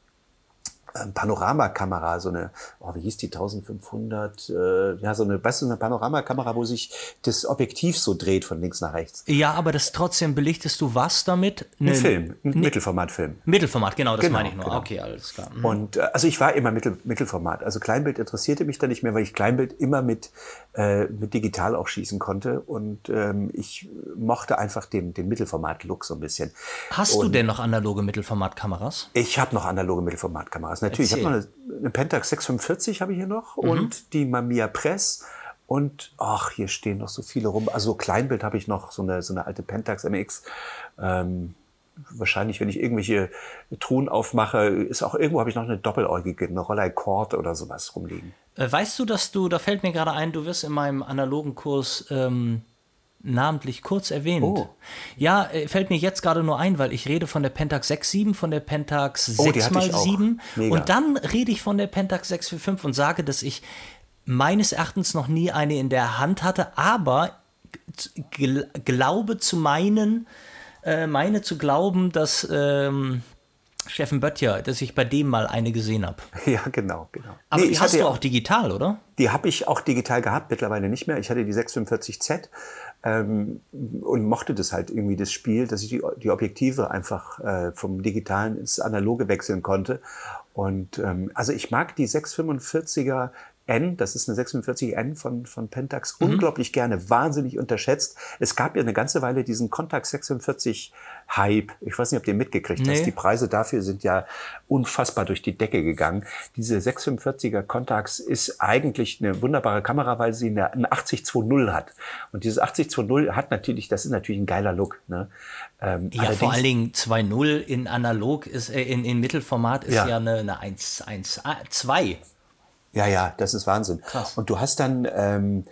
ähm, Panoramakamera, so eine, oh, wie hieß die, 1500, äh, ja, so eine, weißt du, eine Panoramakamera, wo sich das Objektiv so dreht von links nach rechts. Ja, aber das trotzdem belichtest du was damit? Eine, ein Film, ein ne, Mittelformatfilm. Mittelformat, genau, das genau, meine ich nur. Genau. Okay, alles klar. Mhm. Und äh, also ich war immer Mittel, Mittelformat. Also Kleinbild interessierte mich da nicht mehr, weil ich Kleinbild immer mit, äh, mit digital auch schießen konnte. Und ähm, ich mochte einfach den, den Mittelformat-Look so ein bisschen. Hast Und du denn noch analoge Mittelformatkameras? Ich habe noch analoge Mittelformatkameras Kameras. Natürlich, Erzähl. ich habe noch eine, eine, Pentax 645 habe ich hier noch mhm. und die Mamiya Press. Und ach, hier stehen noch so viele rum. Also Kleinbild habe ich noch, so eine, so eine alte Pentax MX. Ähm, wahrscheinlich, wenn ich irgendwelche Truhen aufmache, ist auch irgendwo habe ich noch eine doppeläugige, eine Rollei Cord oder sowas rumliegen. Äh, weißt du, dass du, da fällt mir gerade ein, du wirst in meinem analogen Kurs ähm, namentlich kurz erwähnt. Oh. Ja, äh, fällt mir jetzt gerade nur ein, weil ich rede von der Pentax 6.7, von der Pentax oh, 6x7 und dann rede ich von der Pentax 645 und sage, dass ich meines Erachtens noch nie eine in der Hand hatte, aber gl glaube zu meinen, äh, meine zu glauben, dass ähm, Steffen Böttcher, dass ich bei dem mal eine gesehen habe. Ja, genau, genau. Aber nee, die hast du auch digital, oder? Die habe ich auch digital gehabt, mittlerweile nicht mehr. Ich hatte die 645Z ähm, und mochte das halt irgendwie, das Spiel, dass ich die, die Objektive einfach äh, vom Digitalen ins Analoge wechseln konnte. Und ähm, also ich mag die 645er N, das ist eine 46N von, von Pentax, mhm. unglaublich gerne, wahnsinnig unterschätzt. Es gab ja eine ganze Weile diesen Contax 46 Hype. Ich weiß nicht, ob ihr mitgekriegt nee. hast. Die Preise dafür sind ja unfassbar durch die Decke gegangen. Diese 645er Contax ist eigentlich eine wunderbare Kamera, weil sie eine, eine 8020 hat. Und dieses 8020 hat natürlich, das ist natürlich ein geiler Look. Ne? Ähm, ja, vor allen Dingen 2.0 in analog ist, äh, in, in Mittelformat ist ja, ja eine, eine 1, 1, 2. Ja, ja, das ist Wahnsinn. Krass. Und du hast dann, ähm,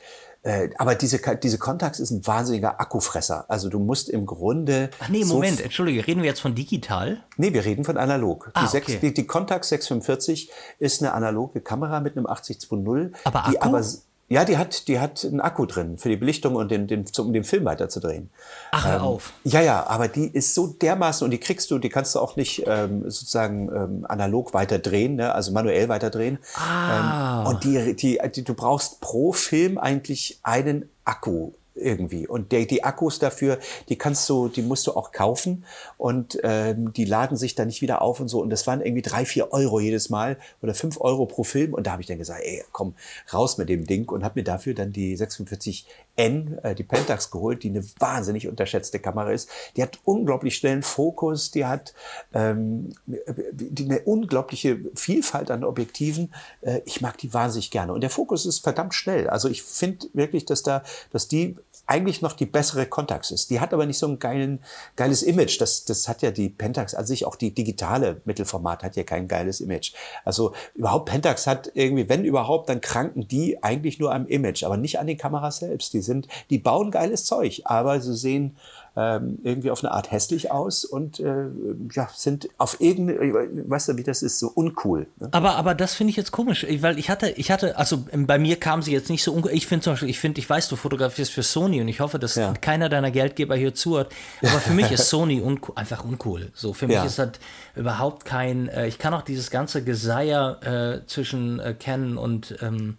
äh, aber diese, diese Contax ist ein wahnsinniger Akkufresser. Also du musst im Grunde. Ach nee, Moment, so entschuldige, reden wir jetzt von digital? Nee, wir reden von analog. Ah, die, 6, okay. die, die Contax 645 ist eine analoge Kamera mit einem 8020, aber die aber ja, die hat, die hat einen Akku drin für die Belichtung und den, den, um den Film weiterzudrehen. Ach, hör ähm, auf. Ja, ja, aber die ist so dermaßen und die kriegst du, die kannst du auch nicht ähm, sozusagen ähm, analog weiterdrehen, ne? also manuell weiterdrehen. Ah. Ähm, und die, die, die, du brauchst pro Film eigentlich einen Akku irgendwie. Und der, die Akkus dafür, die kannst du, die musst du auch kaufen und ähm, die laden sich dann nicht wieder auf und so. Und das waren irgendwie drei, vier Euro jedes Mal oder fünf Euro pro Film. Und da habe ich dann gesagt, ey, komm, raus mit dem Ding und habe mir dafür dann die 46 N, äh, die Pentax geholt, die eine wahnsinnig unterschätzte Kamera ist. Die hat unglaublich schnellen Fokus, die hat ähm, die, eine unglaubliche Vielfalt an Objektiven. Äh, ich mag die wahnsinnig gerne. Und der Fokus ist verdammt schnell. Also ich finde wirklich, dass da, dass die eigentlich noch die bessere Contax ist. Die hat aber nicht so ein geilen, geiles Image. Das, das hat ja die Pentax an sich, auch die digitale Mittelformat hat ja kein geiles Image. Also überhaupt Pentax hat irgendwie, wenn überhaupt, dann kranken die eigentlich nur am Image, aber nicht an den Kameras selbst. Die sind, die bauen geiles Zeug, aber sie sehen ähm, irgendwie auf eine Art hässlich aus und äh, ja, sind auf irgendeine, weißt du, wie das ist, so uncool. Ne? Aber, aber das finde ich jetzt komisch, weil ich hatte, ich hatte, also ähm, bei mir kam sie jetzt nicht so uncool. Ich finde zum Beispiel, ich finde, ich weiß, du fotografierst für Sony und ich hoffe, dass ja. keiner deiner Geldgeber hier zuhört. Aber für mich ist Sony uncool, einfach uncool. So, für mich ja. ist das überhaupt kein, äh, ich kann auch dieses ganze Geseier äh, zwischen äh, Canon und ähm,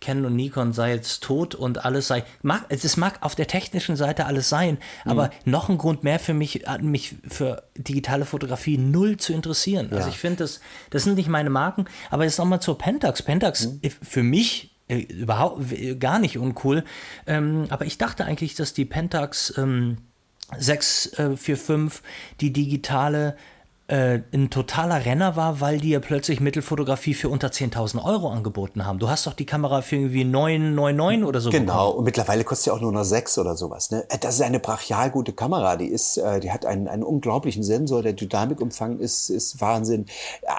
Canon und Nikon sei jetzt tot und alles sei. Mag, es mag auf der technischen Seite alles sein, mhm. aber noch ein Grund mehr für mich, mich für digitale Fotografie null zu interessieren. Also ja. Also ich finde, das, das sind nicht meine Marken, aber jetzt nochmal zur Pentax. Pentax mhm. für mich äh, überhaupt gar nicht uncool. Ähm, aber ich dachte eigentlich, dass die Pentax ähm, 645 äh, die digitale äh, ein totaler Renner war, weil die ja plötzlich Mittelfotografie für unter 10.000 Euro angeboten haben. Du hast doch die Kamera für irgendwie 999 oder so Genau, bekommen. und mittlerweile kostet sie auch nur noch sechs oder sowas. Ne? Das ist eine brachial gute Kamera. Die ist, äh, die hat einen, einen unglaublichen Sensor. Der Dynamikumfang ist, ist Wahnsinn.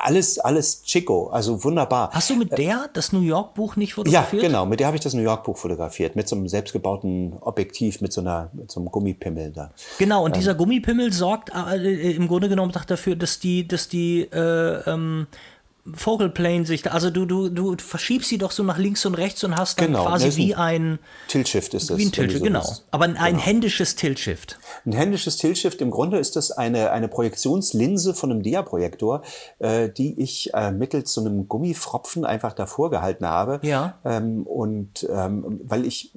Alles, alles Chico, also wunderbar. Hast du mit der das New York Buch nicht Ja, fotografiert? genau. Mit der habe ich das New York Buch fotografiert. Mit so einem selbstgebauten Objektiv, mit so einer, mit so einem Gummipimmel da. Genau, und dieser Gummipimmel sorgt äh, im Grunde genommen dafür, dass die, dass die äh, ähm, Focal Plane sich, also du, du, du verschiebst sie doch so nach links und rechts und hast dann Genau, quasi ist wie ein Tilt-Shift ist das. wie ein wenn du Tilt, so genau. willst. Aber ein händisches Tilt-Shift. Ein händisches Tilt-Shift, im Grunde ist das eine, eine Projektionslinse von einem Diaprojektor, äh, die ich äh, mittels so einem Gummifropfen einfach davor gehalten habe. Ja. Ähm, und ähm, weil ich,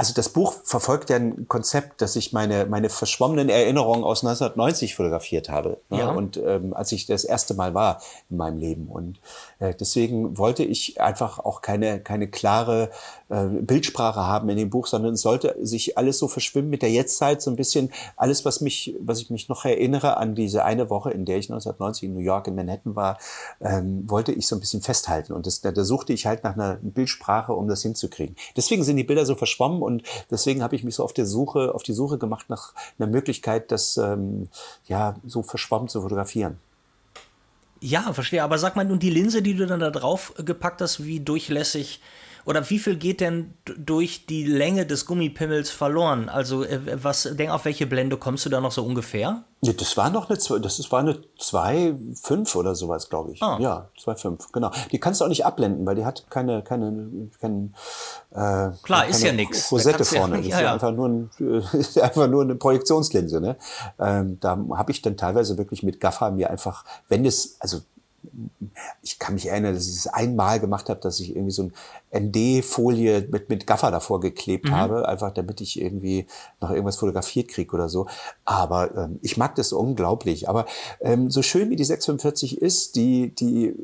also das Buch verfolgt ja ein Konzept, dass ich meine, meine verschwommenen Erinnerungen aus 1990 fotografiert habe. Ne? Ja. Und ähm, als ich das erste Mal war in meinem Leben. Und äh, deswegen wollte ich einfach auch keine, keine klare äh, Bildsprache haben in dem Buch, sondern es sollte sich alles so verschwimmen mit der Jetztzeit, so ein bisschen alles, was mich, was ich mich noch erinnere an diese eine Woche, in der ich 1990 in New York in Manhattan war, ähm, wollte ich so ein bisschen festhalten. Und das, da, da suchte ich halt nach einer Bildsprache, um das hinzukriegen. Deswegen sind die Bilder so verschwommen und deswegen habe ich mich so auf der Suche, auf die Suche gemacht nach einer Möglichkeit, das ähm, ja so verschwommen zu fotografieren. Ja, verstehe. Aber sag mal, nun die Linse, die du dann da drauf gepackt hast, wie durchlässig oder wie viel geht denn durch die Länge des Gummipimmels verloren? Also, äh, was, denk, auf welche Blende kommst du da noch so ungefähr? Ja, das war noch eine, zwei- das ist- war eine 2,5 oder sowas, glaube ich. Ah. Ja, 2,5, genau. Die kannst du auch nicht abblenden, weil die hat keine, keine, kein, äh, Klar, ist keine ja nix. Da Rosette du ja- vorne. Das ja, ist ja ja. einfach nur, ein, ist einfach nur eine Projektionslinse. Ne? Ähm, da habe ich dann teilweise wirklich mit Gaffer mir einfach, wenn es, also ich kann mich erinnern, dass ich es einmal gemacht habe, dass ich irgendwie so ein ND-Folie mit, mit Gaffer davor geklebt Mhm. habe, einfach damit ich irgendwie noch irgendwas fotografiert kriege oder so. Aber ähm, ich mag das unglaublich. Aber ähm, so schön wie die 645 ist, die, die,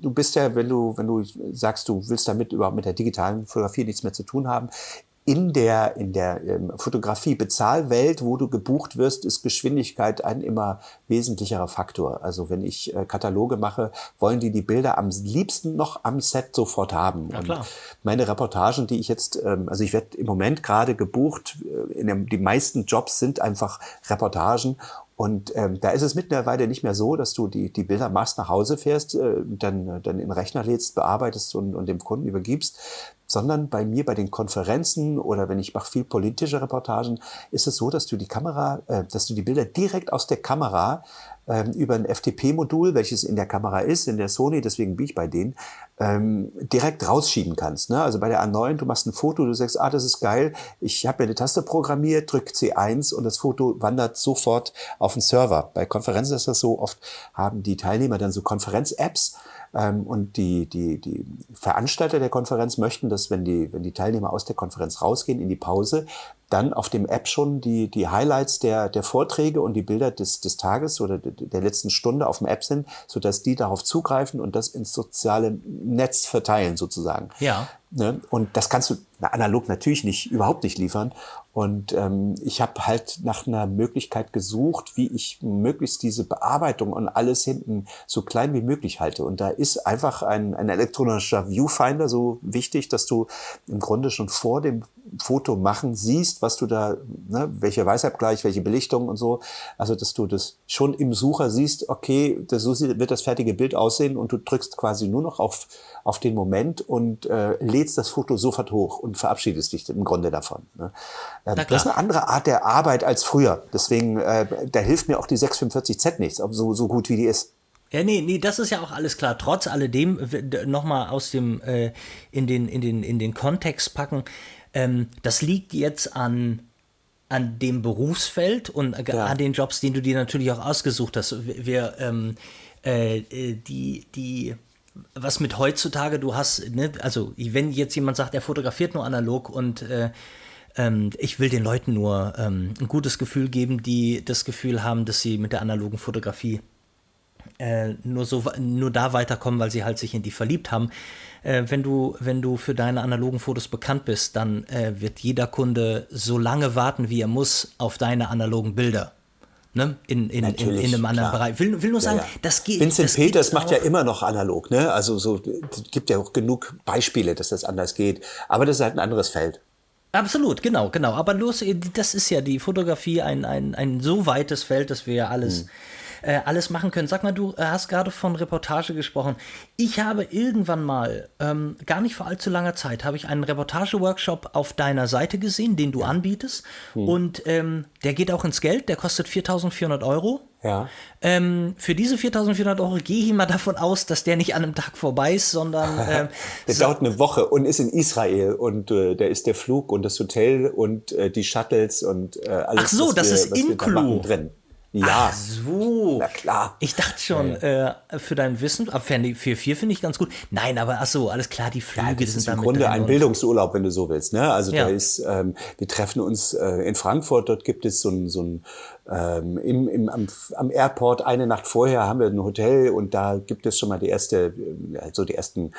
du bist ja, wenn du, wenn du sagst, du willst damit überhaupt mit der digitalen Fotografie nichts mehr zu tun haben, in der, in der ähm, Fotografie-Bezahlwelt, wo du gebucht wirst, ist Geschwindigkeit ein immer wesentlicherer Faktor. Also wenn ich äh, Kataloge mache, wollen die die Bilder am liebsten noch am Set sofort haben. Ja, Und meine Reportagen, die ich jetzt, ähm, also ich werde im Moment gerade gebucht, äh, in dem, die meisten Jobs sind einfach Reportagen und ähm, da ist es mittlerweile nicht mehr so, dass du die, die Bilder machst, nach Hause fährst, äh, dann, dann in den Rechner lädst, bearbeitest und, und dem Kunden übergibst, sondern bei mir bei den Konferenzen oder wenn ich mache viel politische Reportagen, ist es so, dass du die Kamera, äh, dass du die Bilder direkt aus der Kamera ähm, über ein FTP-Modul, welches in der Kamera ist, in der Sony, deswegen bin ich bei denen, ähm, direkt rausschieben kannst. Ne? Also bei der A9, du machst ein Foto, du sagst, ah, das ist geil, ich habe mir eine Taste programmiert, drück C1 und das Foto wandert sofort auf den Server. Bei Konferenzen ist das so, oft haben die Teilnehmer dann so Konferenz-Apps, und die, die, die Veranstalter der Konferenz möchten, dass wenn die, wenn die Teilnehmer aus der Konferenz rausgehen in die Pause, dann auf dem App schon die, die Highlights der, der Vorträge und die Bilder des, des Tages oder de- der letzten Stunde auf dem App sind, sodass die darauf zugreifen und das ins soziale Netz verteilen sozusagen. Ja. Ne? Und das kannst du na, analog natürlich nicht, überhaupt nicht liefern. Und ähm, ich habe halt nach einer Möglichkeit gesucht, wie ich möglichst diese Bearbeitung und alles hinten so klein wie möglich halte. Und da ist einfach ein, ein elektronischer Viewfinder so wichtig, dass du im Grunde schon vor dem Foto machen siehst, was du da, ne, welcher Weißabgleich, welche Belichtung und so. Also, dass du das schon im Sucher siehst, okay, das, so wird das fertige Bild aussehen und du drückst quasi nur noch auf, auf den Moment und äh, lädst das Foto sofort hoch und verabschiedest dich im Grunde davon. Ne? Ähm, das ist eine andere Art der Arbeit als früher. Deswegen, äh, da hilft mir auch die 645Z nichts, so, so gut wie die ist. Ja, nee, nee, das ist ja auch alles klar. Trotz alledem nochmal aus dem äh, in den in den in den Kontext packen. Ähm, das liegt jetzt an an dem Berufsfeld und äh, Ja. an den Jobs, den du dir natürlich auch ausgesucht hast. Wir, ähm, äh, äh, die die was mit heutzutage du hast, ne? also wenn jetzt jemand sagt, er fotografiert nur analog und äh, ähm, ich will den Leuten nur ähm, ein gutes Gefühl geben, die das Gefühl haben, dass sie mit der analogen Fotografie äh, nur so nur da weiterkommen, weil sie halt sich in die verliebt haben. Äh, wenn du wenn du für deine analogen Fotos bekannt bist, dann äh, wird jeder Kunde so lange warten, wie er muss, auf deine analogen Bilder. Ne? In, in, in, in, einem anderen klar. Bereich. Will, will nur sagen, Ja, ja. das geht. Vincent das Peters macht ja immer noch analog, ne? Also so es gibt ja auch genug Beispiele, dass das anders geht. Aber das ist halt ein anderes Feld. Absolut, genau, genau. Aber los, das ist ja die Fotografie ein, ein, ein so weites Feld, dass wir ja alles, Hm. Äh, alles machen können. Sag mal, du äh, hast gerade von Reportage gesprochen. Ich habe irgendwann mal, ähm, gar nicht vor allzu langer Zeit, habe ich einen Reportage-Workshop auf deiner Seite gesehen, den du anbietest. Hm. Und ähm, der geht auch ins Geld, der kostet 4.400 Euro. Ja. Ähm, für diese 4.400 Euro gehe ich mal davon aus, dass der nicht an einem Tag vorbei ist, sondern ähm, Der dauert eine Woche und ist in Israel und äh, da ist der Flug und das Hotel und äh, die Shuttles und äh, alles. Ach so, was das wir, ist wir da drin. Ja, Ach so. Na klar. Ich dachte schon, äh, für dein Wissen, für vier finde ich ganz gut. Nein, aber ach so, alles klar, die Flüge Ja, das sind ist im Grunde ein Bildungsurlaub, wenn du so willst. Ne? Also Ja. da ist, ähm, wir treffen uns äh, in Frankfurt, dort gibt es so ein, so ein ähm, im, im, am, am Airport eine Nacht vorher haben wir ein Hotel und da gibt es schon mal die erste, äh, also die ersten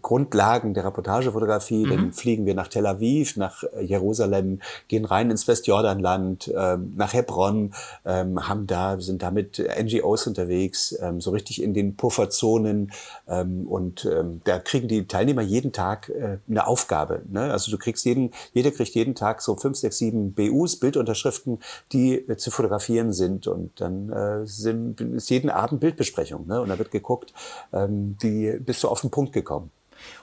Grundlagen der Reportagefotografie. Dann fliegen wir nach Tel Aviv, nach äh, Jerusalem, gehen rein ins Westjordanland, ähm, nach Hebron, ähm, haben da, sind da mit NGOs unterwegs, ähm, so richtig in den Pufferzonen ähm, und ähm, da kriegen die Teilnehmer jeden Tag äh, eine Aufgabe. Ne? Also du kriegst jeden, jeder kriegt jeden Tag so fünf, sechs, sieben BUs, Bildunterschriften, die äh, zu fotografieren sind und dann äh, sind, ist jeden Abend Bildbesprechung ne? und da wird geguckt, ähm, wie bist du auf den Punkt gekommen.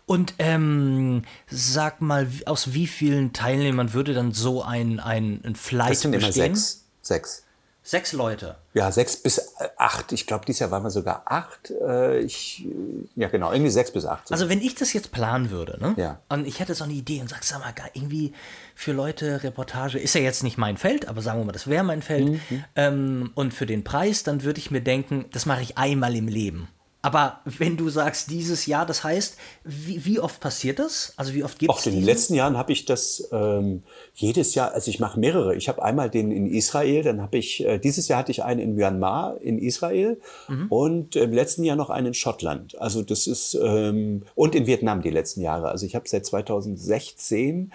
Und ähm, sag mal, aus wie vielen Teilnehmern würde dann so ein, ein, ein Flight Das sind immer bestehen? sechs. Sechs. Sechs Leute. Ja, sechs bis äh, acht. Ich glaube, dieses Jahr waren wir sogar acht. Äh, ich, ja, genau, irgendwie sechs bis acht. Also wenn ich das jetzt planen würde, ne? Ja. Und ich hätte so eine Idee und sag, sag mal, irgendwie für Leute Reportage ist ja jetzt nicht mein Feld, aber sagen wir mal, das wäre mein Feld. Mhm. Ähm, und für den Preis, dann würde ich mir denken, das mache ich einmal im Leben. Aber wenn du sagst, dieses Jahr, das heißt, wie, wie oft passiert das? Also wie oft gibt Auch es in den letzten Jahren habe ich das ähm, jedes Jahr, also ich mache mehrere. Ich habe einmal den in Israel, dann habe ich, äh, dieses Jahr hatte ich einen in Myanmar in Israel und im letzten Jahr noch einen in Schottland. Also das ist, ähm, und in Vietnam die letzten Jahre. Also ich habe seit 2016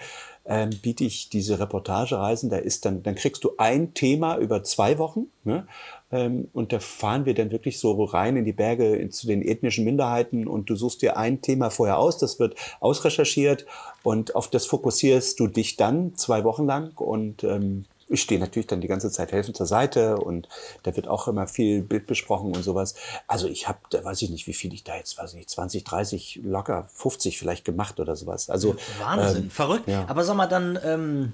ähm, biete ich diese Reportagereisen, da ist dann, dann kriegst du ein Thema über zwei Wochen, ne? Ähm, und da fahren wir dann wirklich so rein in die Berge in, zu den ethnischen Minderheiten und du suchst dir ein Thema vorher aus, das wird ausrecherchiert und auf das fokussierst du dich dann zwei Wochen lang und ähm, ich stehe natürlich dann die ganze Zeit helfend zur Seite und da wird auch immer viel Bild besprochen und sowas. Also ich habe, da weiß ich nicht, wie viel ich da jetzt, weiß ich nicht, 20, 30, locker 50 vielleicht gemacht oder sowas. Also Wahnsinn, ähm, verrückt. ja. Aber sag mal dann, ähm,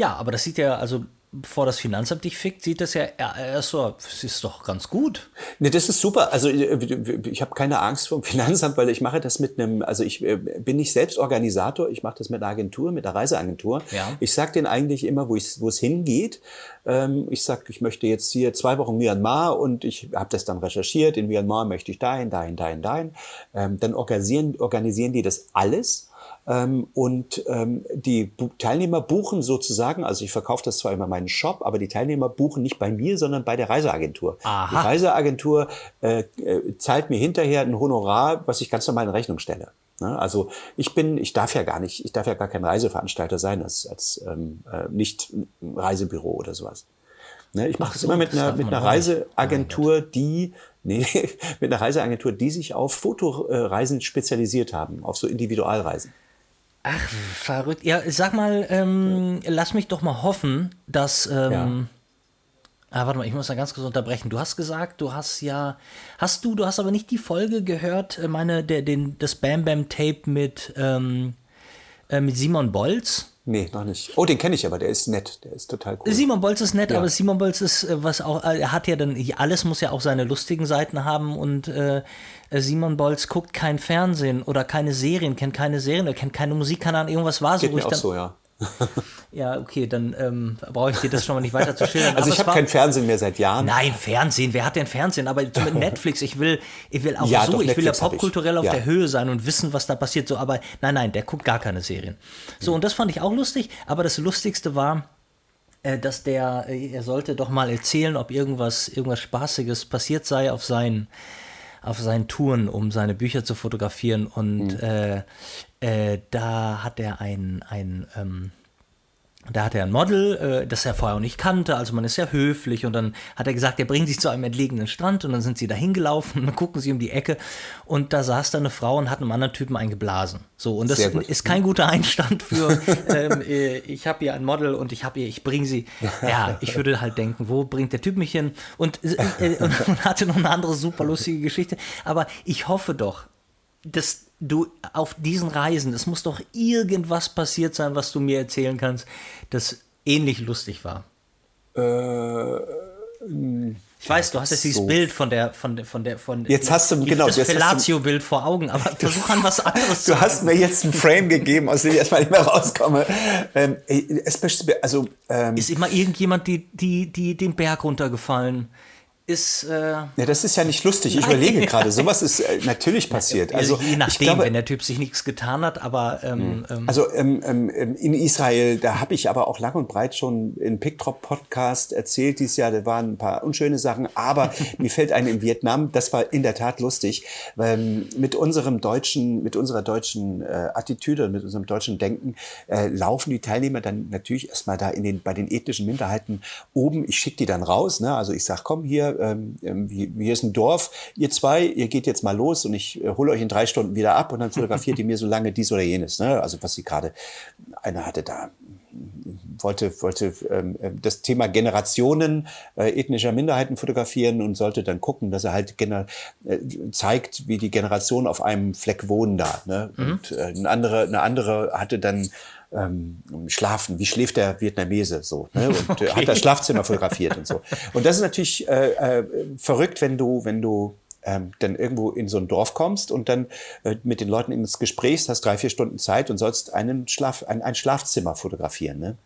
ja, aber das sieht ja, also bevor das Finanzamt dich fickt, sieht das ja erst so, das ist doch ganz gut. Nee, das ist super. Also äh, ich habe keine Angst vor dem Finanzamt, weil ich mache das mit einem, also ich äh, bin nicht selbst Organisator, ich mache das mit einer Agentur, mit einer Reiseagentur. Ja. Ich sage denen eigentlich immer, wo es hingeht. Ähm, ich sage, ich möchte jetzt hier zwei Wochen Myanmar und ich habe das dann recherchiert. In Myanmar möchte ich dahin, dahin, dahin, dahin. Ähm, dann organisieren, organisieren die das alles. Ähm, und ähm, die Teilnehmer buchen sozusagen, also ich verkaufe das zwar über meinen Shop, aber die Teilnehmer buchen nicht bei mir, sondern bei der Reiseagentur. Aha. Die Reiseagentur äh, äh, zahlt mir hinterher ein Honorar, was ich ganz normal in Rechnung stelle. Ne? Also ich bin, ich darf ja gar nicht, ich darf ja gar kein Reiseveranstalter sein als, als ähm, äh, nicht Reisebüro oder sowas. Ne? Ich mache Ach das so, immer mit einer, mit einer. Reiseagentur, die nee, mit einer Reiseagentur, die sich auf Fotoreisen spezialisiert haben, auf so Individualreisen. Ach, verrückt. Ja, sag mal, ähm, lass mich doch mal hoffen, dass. Ähm, Ah, warte mal, ich muss da ganz kurz unterbrechen. Du hast gesagt, du hast ja, hast du, du hast aber nicht die Folge gehört, äh, meine, der, den, das Bam Bam Tape mit, ähm, äh, mit Simon Bolz. Nee, noch nicht. Oh, den kenne ich aber, der ist nett, der ist total cool. Simon Bolz ist nett, Ja. aber Simon Bolz ist, äh, was auch, äh, er hat ja dann, alles muss ja auch seine lustigen Seiten haben und äh, Simon Bolz guckt kein Fernsehen oder keine Serien, kennt keine Serien, er kennt keine Musik, keine Ahnung, irgendwas war so, Geht mir ich auch dann, so, ja. ja, okay, dann ähm, brauche ich dir das schon mal nicht weiter zu schildern. Also aber ich habe kein Fernsehen mehr seit Jahren. Nein, Fernsehen, wer hat denn Fernsehen? Aber mit Netflix, ich will, ich will auch Ja, so, doch, ich will ja popkulturell auf Ja. der Höhe sein und wissen, was da passiert. So, aber nein, nein, der guckt gar keine Serien. So, und das fand ich auch lustig, aber das Lustigste war, äh, dass der, äh, er sollte doch mal erzählen, ob irgendwas, irgendwas Spaßiges passiert sei auf seinen, auf seinen Touren, um seine Bücher zu fotografieren. Und Mhm. äh, äh, da hat er ein, ein ähm, da hat er ein Model, äh, das er vorher auch nicht kannte, also man ist ja höflich und dann hat er gesagt, er bringt sich zu einem entlegenen Strand und dann sind sie da hingelaufen und dann gucken sie um die Ecke und da saß da eine Frau und hat einem anderen Typen eingeblasen. So, und das ist kein guter Einstand für, ähm, äh, ich habe hier ein Model und ich habe hier, ich bringe sie, ja, ich würde halt denken, wo bringt der Typ mich hin? Und, äh, äh und, und hatte noch eine andere super lustige Geschichte, aber ich hoffe doch, dass du auf diesen Reisen, es muss doch irgendwas passiert sein, was du mir erzählen kannst, das ähnlich lustig war. Äh, ich weiß, du hast jetzt so. dieses Bild von der, von der, von der, von Jetzt hast du, genau, das Fellatio-Bild vor Augen, aber versuch an was anderes zu Du hast mir jetzt ein Frame gegeben, aus dem ich erstmal nicht mehr rauskomme. Ähm, also, ähm, ist immer irgendjemand die, die, die den Berg runtergefallen? Ist. Äh, ja, das ist ja nicht lustig. Ich überlege gerade, sowas ist äh, natürlich passiert. Also, je nachdem, glaube, wenn der Typ sich nichts getan hat, aber. Ähm, hm. ähm, also ähm, ähm, ähm, in Israel, da habe ich aber auch lang und breit schon in Pickdrop Podcast erzählt dieses Jahr, da waren ein paar unschöne Sachen, aber mir fällt ein in Vietnam, das war in der Tat lustig, weil mit unserem deutschen, mit unserer deutschen äh, Attitüde, mit unserem deutschen Denken äh, laufen die Teilnehmer dann natürlich erstmal da in den, bei den ethnischen Minderheiten oben. Ich schicke die dann raus, ne? also ich sage, komm hier, ähm, ähm hier ist ein Dorf, ihr zwei, ihr geht jetzt mal los und ich äh, hole euch in drei Stunden wieder ab und dann fotografiert ihr mir so lange dies oder jenes. Ne? Also was sie gerade, einer hatte da wollte, wollte ähm, äh, das Thema Generationen äh, ethnischer Minderheiten fotografieren und sollte dann gucken, dass er halt gener äh, zeigt, wie die Generationen auf einem Fleck wohnen da. Ne? Mhm. Und äh, eine, andere, eine andere hatte dann ähm, schlafen, wie schläft der Vietnamese so ne? und okay. hat das Schlafzimmer fotografiert und so. Und das ist natürlich äh, äh, verrückt, wenn du, wenn du ähm, dann irgendwo in so ein Dorf kommst und dann äh, mit den Leuten ins Gespräch hast, drei, vier Stunden Zeit und sollst einen Schlaf, ein, ein Schlafzimmer fotografieren. Ne?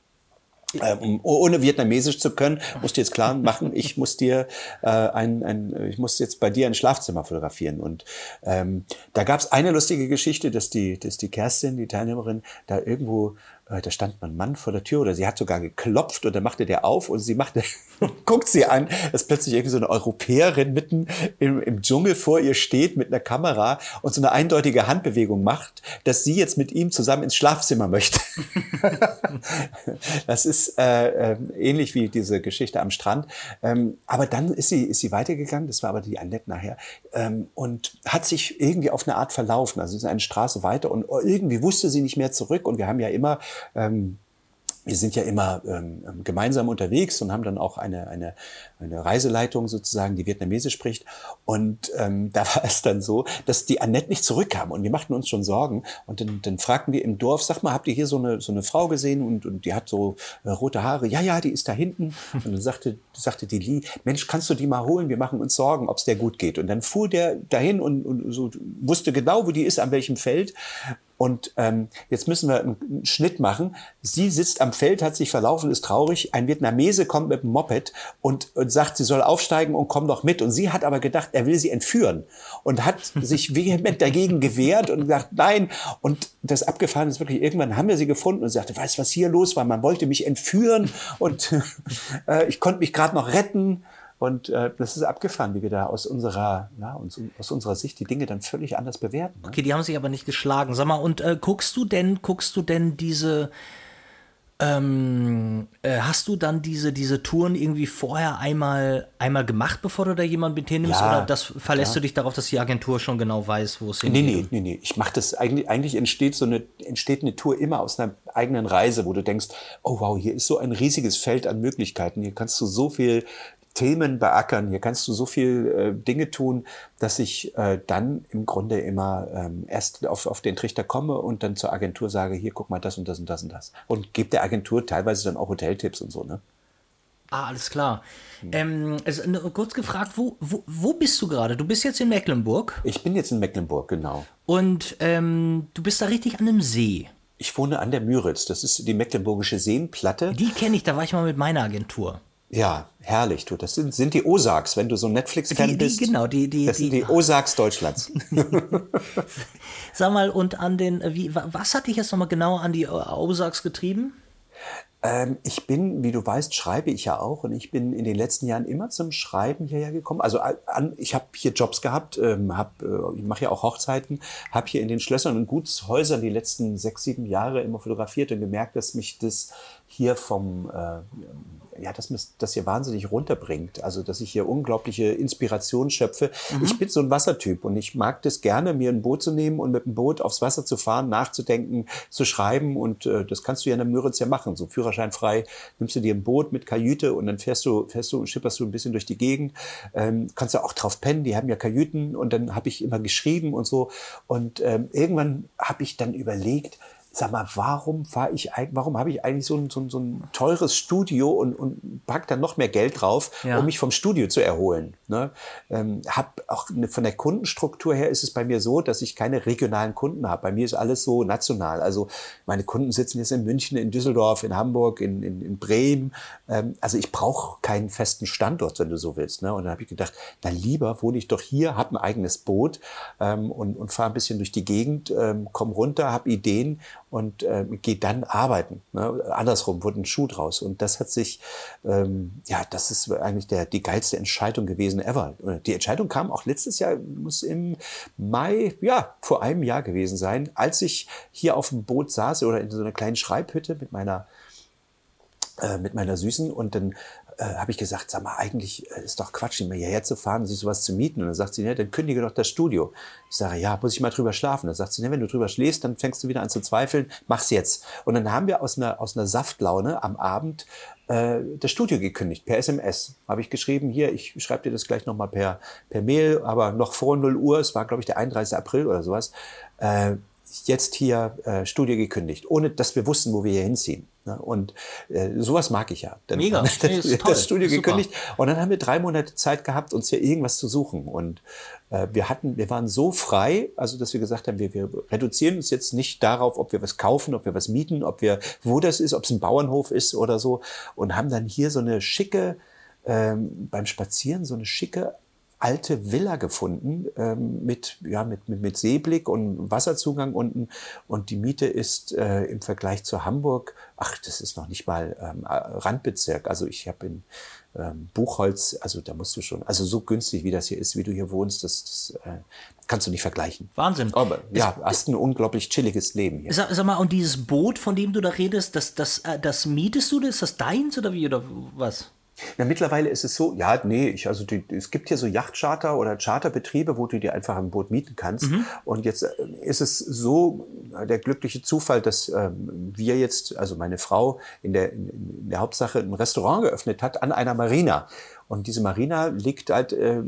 Ähm, ohne Vietnamesisch zu können, musst du jetzt klar machen, ich muss dir äh, ein, ein, ich muss jetzt bei dir ein Schlafzimmer fotografieren. Und ähm, da gab es eine lustige Geschichte, dass die, dass die Kerstin, die Teilnehmerin, da irgendwo äh, da stand mein Mann vor der Tür oder sie hat sogar geklopft und dann machte der auf und sie machte, guckt sie an, dass plötzlich irgendwie so eine Europäerin mitten im, im Dschungel vor ihr steht mit einer Kamera und so eine eindeutige Handbewegung macht, dass sie jetzt mit ihm zusammen ins Schlafzimmer möchte. das ist äh, äh, ähnlich wie diese Geschichte am Strand. Ähm, aber dann ist sie, ist sie weitergegangen, das war aber die Annette nachher, ähm, und hat sich irgendwie auf eine Art verlaufen. Also ist eine Straße weiter und irgendwie wusste sie nicht mehr zurück und wir haben ja immer ähm, wir sind ja immer ähm, ähm, gemeinsam unterwegs und haben dann auch eine, eine, eine Reiseleitung sozusagen, die Vietnamesisch spricht. Und ähm, da war es dann so, dass die Annette nicht zurückkam und wir machten uns schon Sorgen. Und dann, dann fragten wir im Dorf, sag mal, habt ihr hier so eine, so eine Frau gesehen und, und die hat so äh, rote Haare? Ja, ja, die ist da hinten. Und dann sagte, sagte die Lee, Mensch, kannst du die mal holen? Wir machen uns Sorgen, ob es der gut geht. Und dann fuhr der dahin und, und so wusste genau, wo die ist, an welchem Feld. Und ähm, jetzt müssen wir einen Schnitt machen. Sie sitzt am Feld, hat sich verlaufen, ist traurig. Ein Vietnamese kommt mit dem Moped und, und sagt, sie soll aufsteigen und komm doch mit. Und sie hat aber gedacht, er will sie entführen und hat sich vehement dagegen gewehrt und gesagt, nein. Und das Abgefahren ist wirklich, irgendwann haben wir sie gefunden und sagte, weißt du, was hier los war? Man wollte mich entführen und äh, ich konnte mich gerade noch retten. Und äh, das ist abgefahren, wie wir da aus unserer, ja, uns, aus unserer Sicht die Dinge dann völlig anders bewerten. Ne? Okay, die haben sich aber nicht geschlagen. Sag mal, und äh, guckst du denn, guckst du denn diese, ähm, äh, hast du dann diese, diese Touren irgendwie vorher einmal, einmal gemacht, bevor du da jemanden mit hinnimmst? Ja, oder das verlässt ja. du dich darauf, dass die Agentur schon genau weiß, wo es hingeht? Nee, nee, nee, nee. Ich mache das eigentlich, eigentlich entsteht so eine, entsteht eine Tour immer aus einer eigenen Reise, wo du denkst, oh wow, hier ist so ein riesiges Feld an Möglichkeiten. Hier kannst du so viel Themen beackern. Hier kannst du so viel äh, Dinge tun, dass ich äh, dann im Grunde immer ähm, erst auf, auf den Trichter komme und dann zur Agentur sage, hier guck mal das und das und das und das. Und gebe der Agentur teilweise dann auch Hoteltipps und so, ne? Ah, alles klar. Ähm, also, kurz gefragt, wo, wo, wo bist du gerade? Du bist jetzt in Mecklenburg? Ich bin jetzt in Mecklenburg, genau. Und ähm, du bist da richtig an einem See. Ich wohne an der Müritz. Das ist die Mecklenburgische Seenplatte. Die kenne ich, da war ich mal mit meiner Agentur. Ja, herrlich. Du, das sind, sind die Osaks, wenn du so ein Netflix-Fan bist. Genau, die, die, das sind die, die Osaks Deutschlands. Sag mal, und an den, wie, was hat dich jetzt nochmal genau an die Osaks getrieben? Ähm, ich bin, wie du weißt, schreibe ich ja auch und ich bin in den letzten Jahren immer zum Schreiben hierher gekommen. Also an, ich habe hier Jobs gehabt, ähm, hab, äh, ich mache ja auch Hochzeiten, habe hier in den Schlössern und Gutshäusern die letzten sechs, sieben Jahre immer fotografiert und gemerkt, dass mich das hier vom äh, ja, dass mir das hier wahnsinnig runterbringt. Also, dass ich hier unglaubliche Inspiration schöpfe. Mhm. Ich bin so ein Wassertyp und ich mag das gerne, mir ein Boot zu nehmen und mit dem Boot aufs Wasser zu fahren, nachzudenken, zu schreiben. Und äh, das kannst du ja in der Müritz ja machen. So führerscheinfrei nimmst du dir ein Boot mit Kajüte und dann fährst du, fährst du und schipperst du ein bisschen durch die Gegend. Ähm, kannst ja auch drauf pennen, die haben ja Kajüten und dann habe ich immer geschrieben und so. Und ähm, irgendwann habe ich dann überlegt, sag mal, warum fahre ich warum habe ich eigentlich so ein, so ein, so ein teures Studio und, und pack dann noch mehr Geld drauf, ja. um mich vom Studio zu erholen? Ne? Ähm, hab auch eine, von der Kundenstruktur her ist es bei mir so, dass ich keine regionalen Kunden habe. Bei mir ist alles so national. Also meine Kunden sitzen jetzt in München, in Düsseldorf, in Hamburg, in, in, in Bremen. Ähm, also ich brauche keinen festen Standort, wenn du so willst. Ne? Und dann habe ich gedacht, na lieber wohne ich doch hier, habe ein eigenes Boot ähm, und, und fahre ein bisschen durch die Gegend, ähm, komm runter, habe Ideen und äh, geht dann arbeiten. Ne? Andersrum wurde ein Schuh draus. Und das hat sich, ähm, ja, das ist eigentlich der, die geilste Entscheidung gewesen ever. Die Entscheidung kam auch letztes Jahr, muss im Mai, ja, vor einem Jahr gewesen sein, als ich hier auf dem Boot saß oder in so einer kleinen Schreibhütte mit meiner äh, mit meiner Süßen und dann äh, habe ich gesagt, sag mal, eigentlich äh, ist doch Quatsch, immer hierher zu fahren sich sowas zu mieten. Und dann sagt sie, ne, dann kündige doch das Studio. Ich sage, ja, muss ich mal drüber schlafen. Dann sagt sie, ne, wenn du drüber schläfst, dann fängst du wieder an zu zweifeln, mach's jetzt. Und dann haben wir aus einer, aus einer Saftlaune am Abend äh, das Studio gekündigt, per SMS. Habe ich geschrieben, hier, ich schreibe dir das gleich nochmal per, per Mail, aber noch vor 0 Uhr, es war, glaube ich, der 31. April oder sowas, äh, jetzt hier äh, Studio gekündigt, ohne dass wir wussten, wo wir hier hinziehen. Ne? Und äh, sowas mag ich ja. Dann Mega. Haben wir das, nee, das Studio Super. gekündigt und dann haben wir drei Monate Zeit gehabt, uns hier irgendwas zu suchen. Und äh, wir hatten, wir waren so frei, also dass wir gesagt haben, wir, wir reduzieren uns jetzt nicht darauf, ob wir was kaufen, ob wir was mieten, ob wir, wo das ist, ob es ein Bauernhof ist oder so, und haben dann hier so eine schicke ähm, beim Spazieren so eine schicke alte Villa gefunden ähm, mit, ja, mit, mit, mit Seeblick und Wasserzugang unten. Und die Miete ist äh, im Vergleich zu Hamburg, ach, das ist noch nicht mal ähm, Randbezirk. Also ich habe in ähm, Buchholz, also da musst du schon, also so günstig wie das hier ist, wie du hier wohnst, das, das äh, kannst du nicht vergleichen. Wahnsinn. Aber ja, ist, hast ein unglaublich chilliges Leben hier. Sag, sag, mal, und dieses Boot, von dem du da redest, das, das, äh, das mietest du, ist das deins oder wie oder was? Ja, mittlerweile ist es so, ja, nee, ich, also die, es gibt hier so Yachtcharter oder Charterbetriebe, wo du dir einfach ein Boot mieten kannst. Mhm. Und jetzt äh, ist es so der glückliche Zufall, dass ähm, wir jetzt, also meine Frau in der, in der Hauptsache ein Restaurant geöffnet hat an einer Marina. Und diese Marina liegt halt, äh,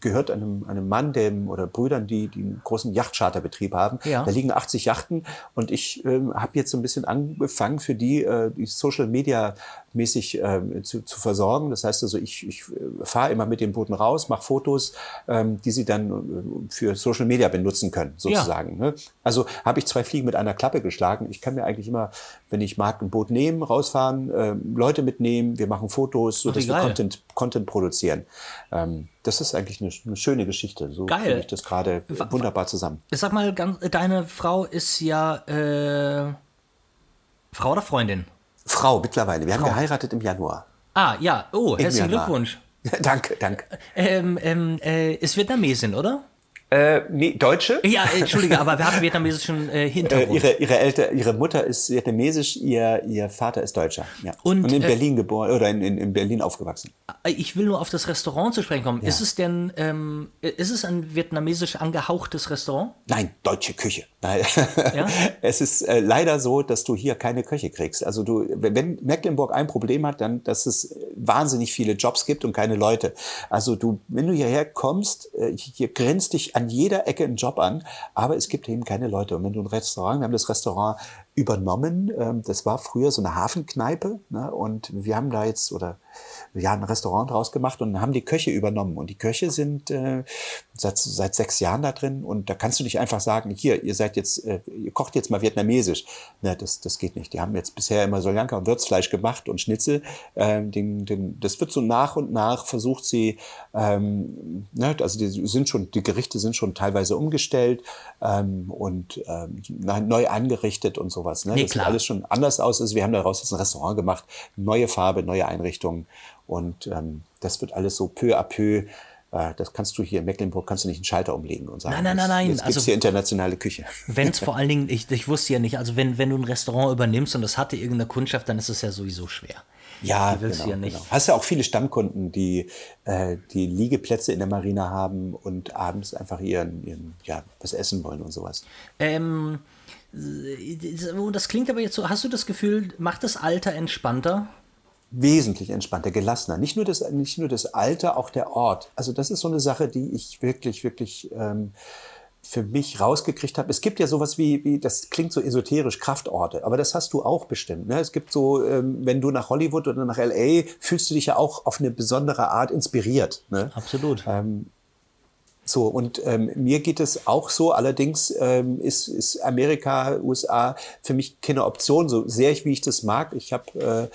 gehört einem, einem Mann dem, oder Brüdern, die, die einen großen Yachtcharterbetrieb haben. Ja. Da liegen 80 Yachten und ich äh, habe jetzt so ein bisschen angefangen für die, äh, die Social Media mäßig äh, zu, zu versorgen. Das heißt also, ich, ich äh, fahre immer mit den Booten raus, mache Fotos, ähm, die sie dann äh, für Social Media benutzen können, sozusagen. Ja. Ne? Also habe ich zwei Fliegen mit einer Klappe geschlagen. Ich kann mir eigentlich immer, wenn ich mag, ein Boot nehmen, rausfahren, äh, Leute mitnehmen, wir machen Fotos, so dass wir Content, Content produzieren. Ähm, das ist eigentlich eine, eine schöne Geschichte. So finde ich das gerade wunderbar zusammen. Sag mal, ganz, deine Frau ist ja äh, Frau oder Freundin? Frau mittlerweile. Wir Frau. haben geheiratet im Januar. Ah, ja. Oh, herzlichen Glückwunsch. danke, danke. Ähm, ähm, äh, ist Vietnamesin, oder? Äh, nee, Deutsche. Ja, entschuldige, aber wir haben vietnamesischen äh, Hintergrund. Äh, ihre, ihre, Eltern, ihre Mutter ist vietnamesisch, ihr, ihr Vater ist Deutscher. Ja. Und, Und in äh, Berlin geboren oder in, in, in, Berlin aufgewachsen. Äh, ich will nur auf das Restaurant zu sprechen kommen. Ja. Ist es denn, ähm, ist es ein vietnamesisch angehauchtes Restaurant? Nein, deutsche Küche. Ja? es ist äh, leider so, dass du hier keine Köche kriegst. Also du, wenn Mecklenburg ein Problem hat, dann, dass es wahnsinnig viele Jobs gibt und keine Leute. Also du, wenn du hierher kommst, hier grenzt dich an an jeder Ecke einen Job an, aber es gibt eben keine Leute. Und wenn du ein Restaurant, wir haben das Restaurant übernommen, ähm, das war früher so eine Hafenkneipe ne, und wir haben da jetzt, oder wir haben ein Restaurant draus gemacht und haben die Köche übernommen. Und die Köche sind äh, seit, seit sechs Jahren da drin und da kannst du nicht einfach sagen, hier, ihr seid jetzt, äh, ihr kocht jetzt mal vietnamesisch. Ne, das, das geht nicht. Die haben jetzt bisher immer Soljanka und Würzfleisch gemacht und Schnitzel. Ähm, den, den, das wird so nach und nach versucht sie, ähm, ne, also die sind schon, die Gerichte sind schon teilweise umgestellt ähm, und ähm, neu angerichtet und so sowas. Ne? Nee, das klar. sieht alles schon anders aus. Also wir haben daraus jetzt ein Restaurant gemacht, neue Farbe, neue Einrichtungen und ähm, das wird alles so peu à peu. Äh, das kannst du hier in Mecklenburg kannst du nicht einen Schalter umlegen und sagen. Nein, nein, nein, nein. Jetzt, gibt's Also- hier internationale Küche. Wenn es vor allen Dingen, ich, ich wusste ja nicht, also wenn, wenn du ein Restaurant übernimmst und das hatte irgendeine Kundschaft, dann ist es ja sowieso schwer. Ja, genau, ja nicht. Genau. Hast ja auch viele Stammkunden, die äh, die Liegeplätze in der Marina haben und abends einfach ihren, ihren ja was essen wollen und sowas. Ähm, äh, das klingt aber jetzt so, hast du das Gefühl, macht das Alter entspannter? wesentlich entspannter, gelassener. Nicht nur das, nicht nur das Alter, auch der Ort. Also das ist so eine Sache, die ich wirklich, wirklich ähm, für mich rausgekriegt habe. Es gibt ja sowas wie, wie, das klingt so esoterisch, Kraftorte, aber das hast du auch bestimmt. Ne? Es gibt so, ähm, wenn du nach Hollywood oder nach LA, fühlst du dich ja auch auf eine besondere Art inspiriert. Ne? Absolut. So, und ähm, mir geht es auch so, allerdings ähm, ist, ist Amerika, USA für mich keine Option, so sehr ich, wie ich das mag. Ich habe,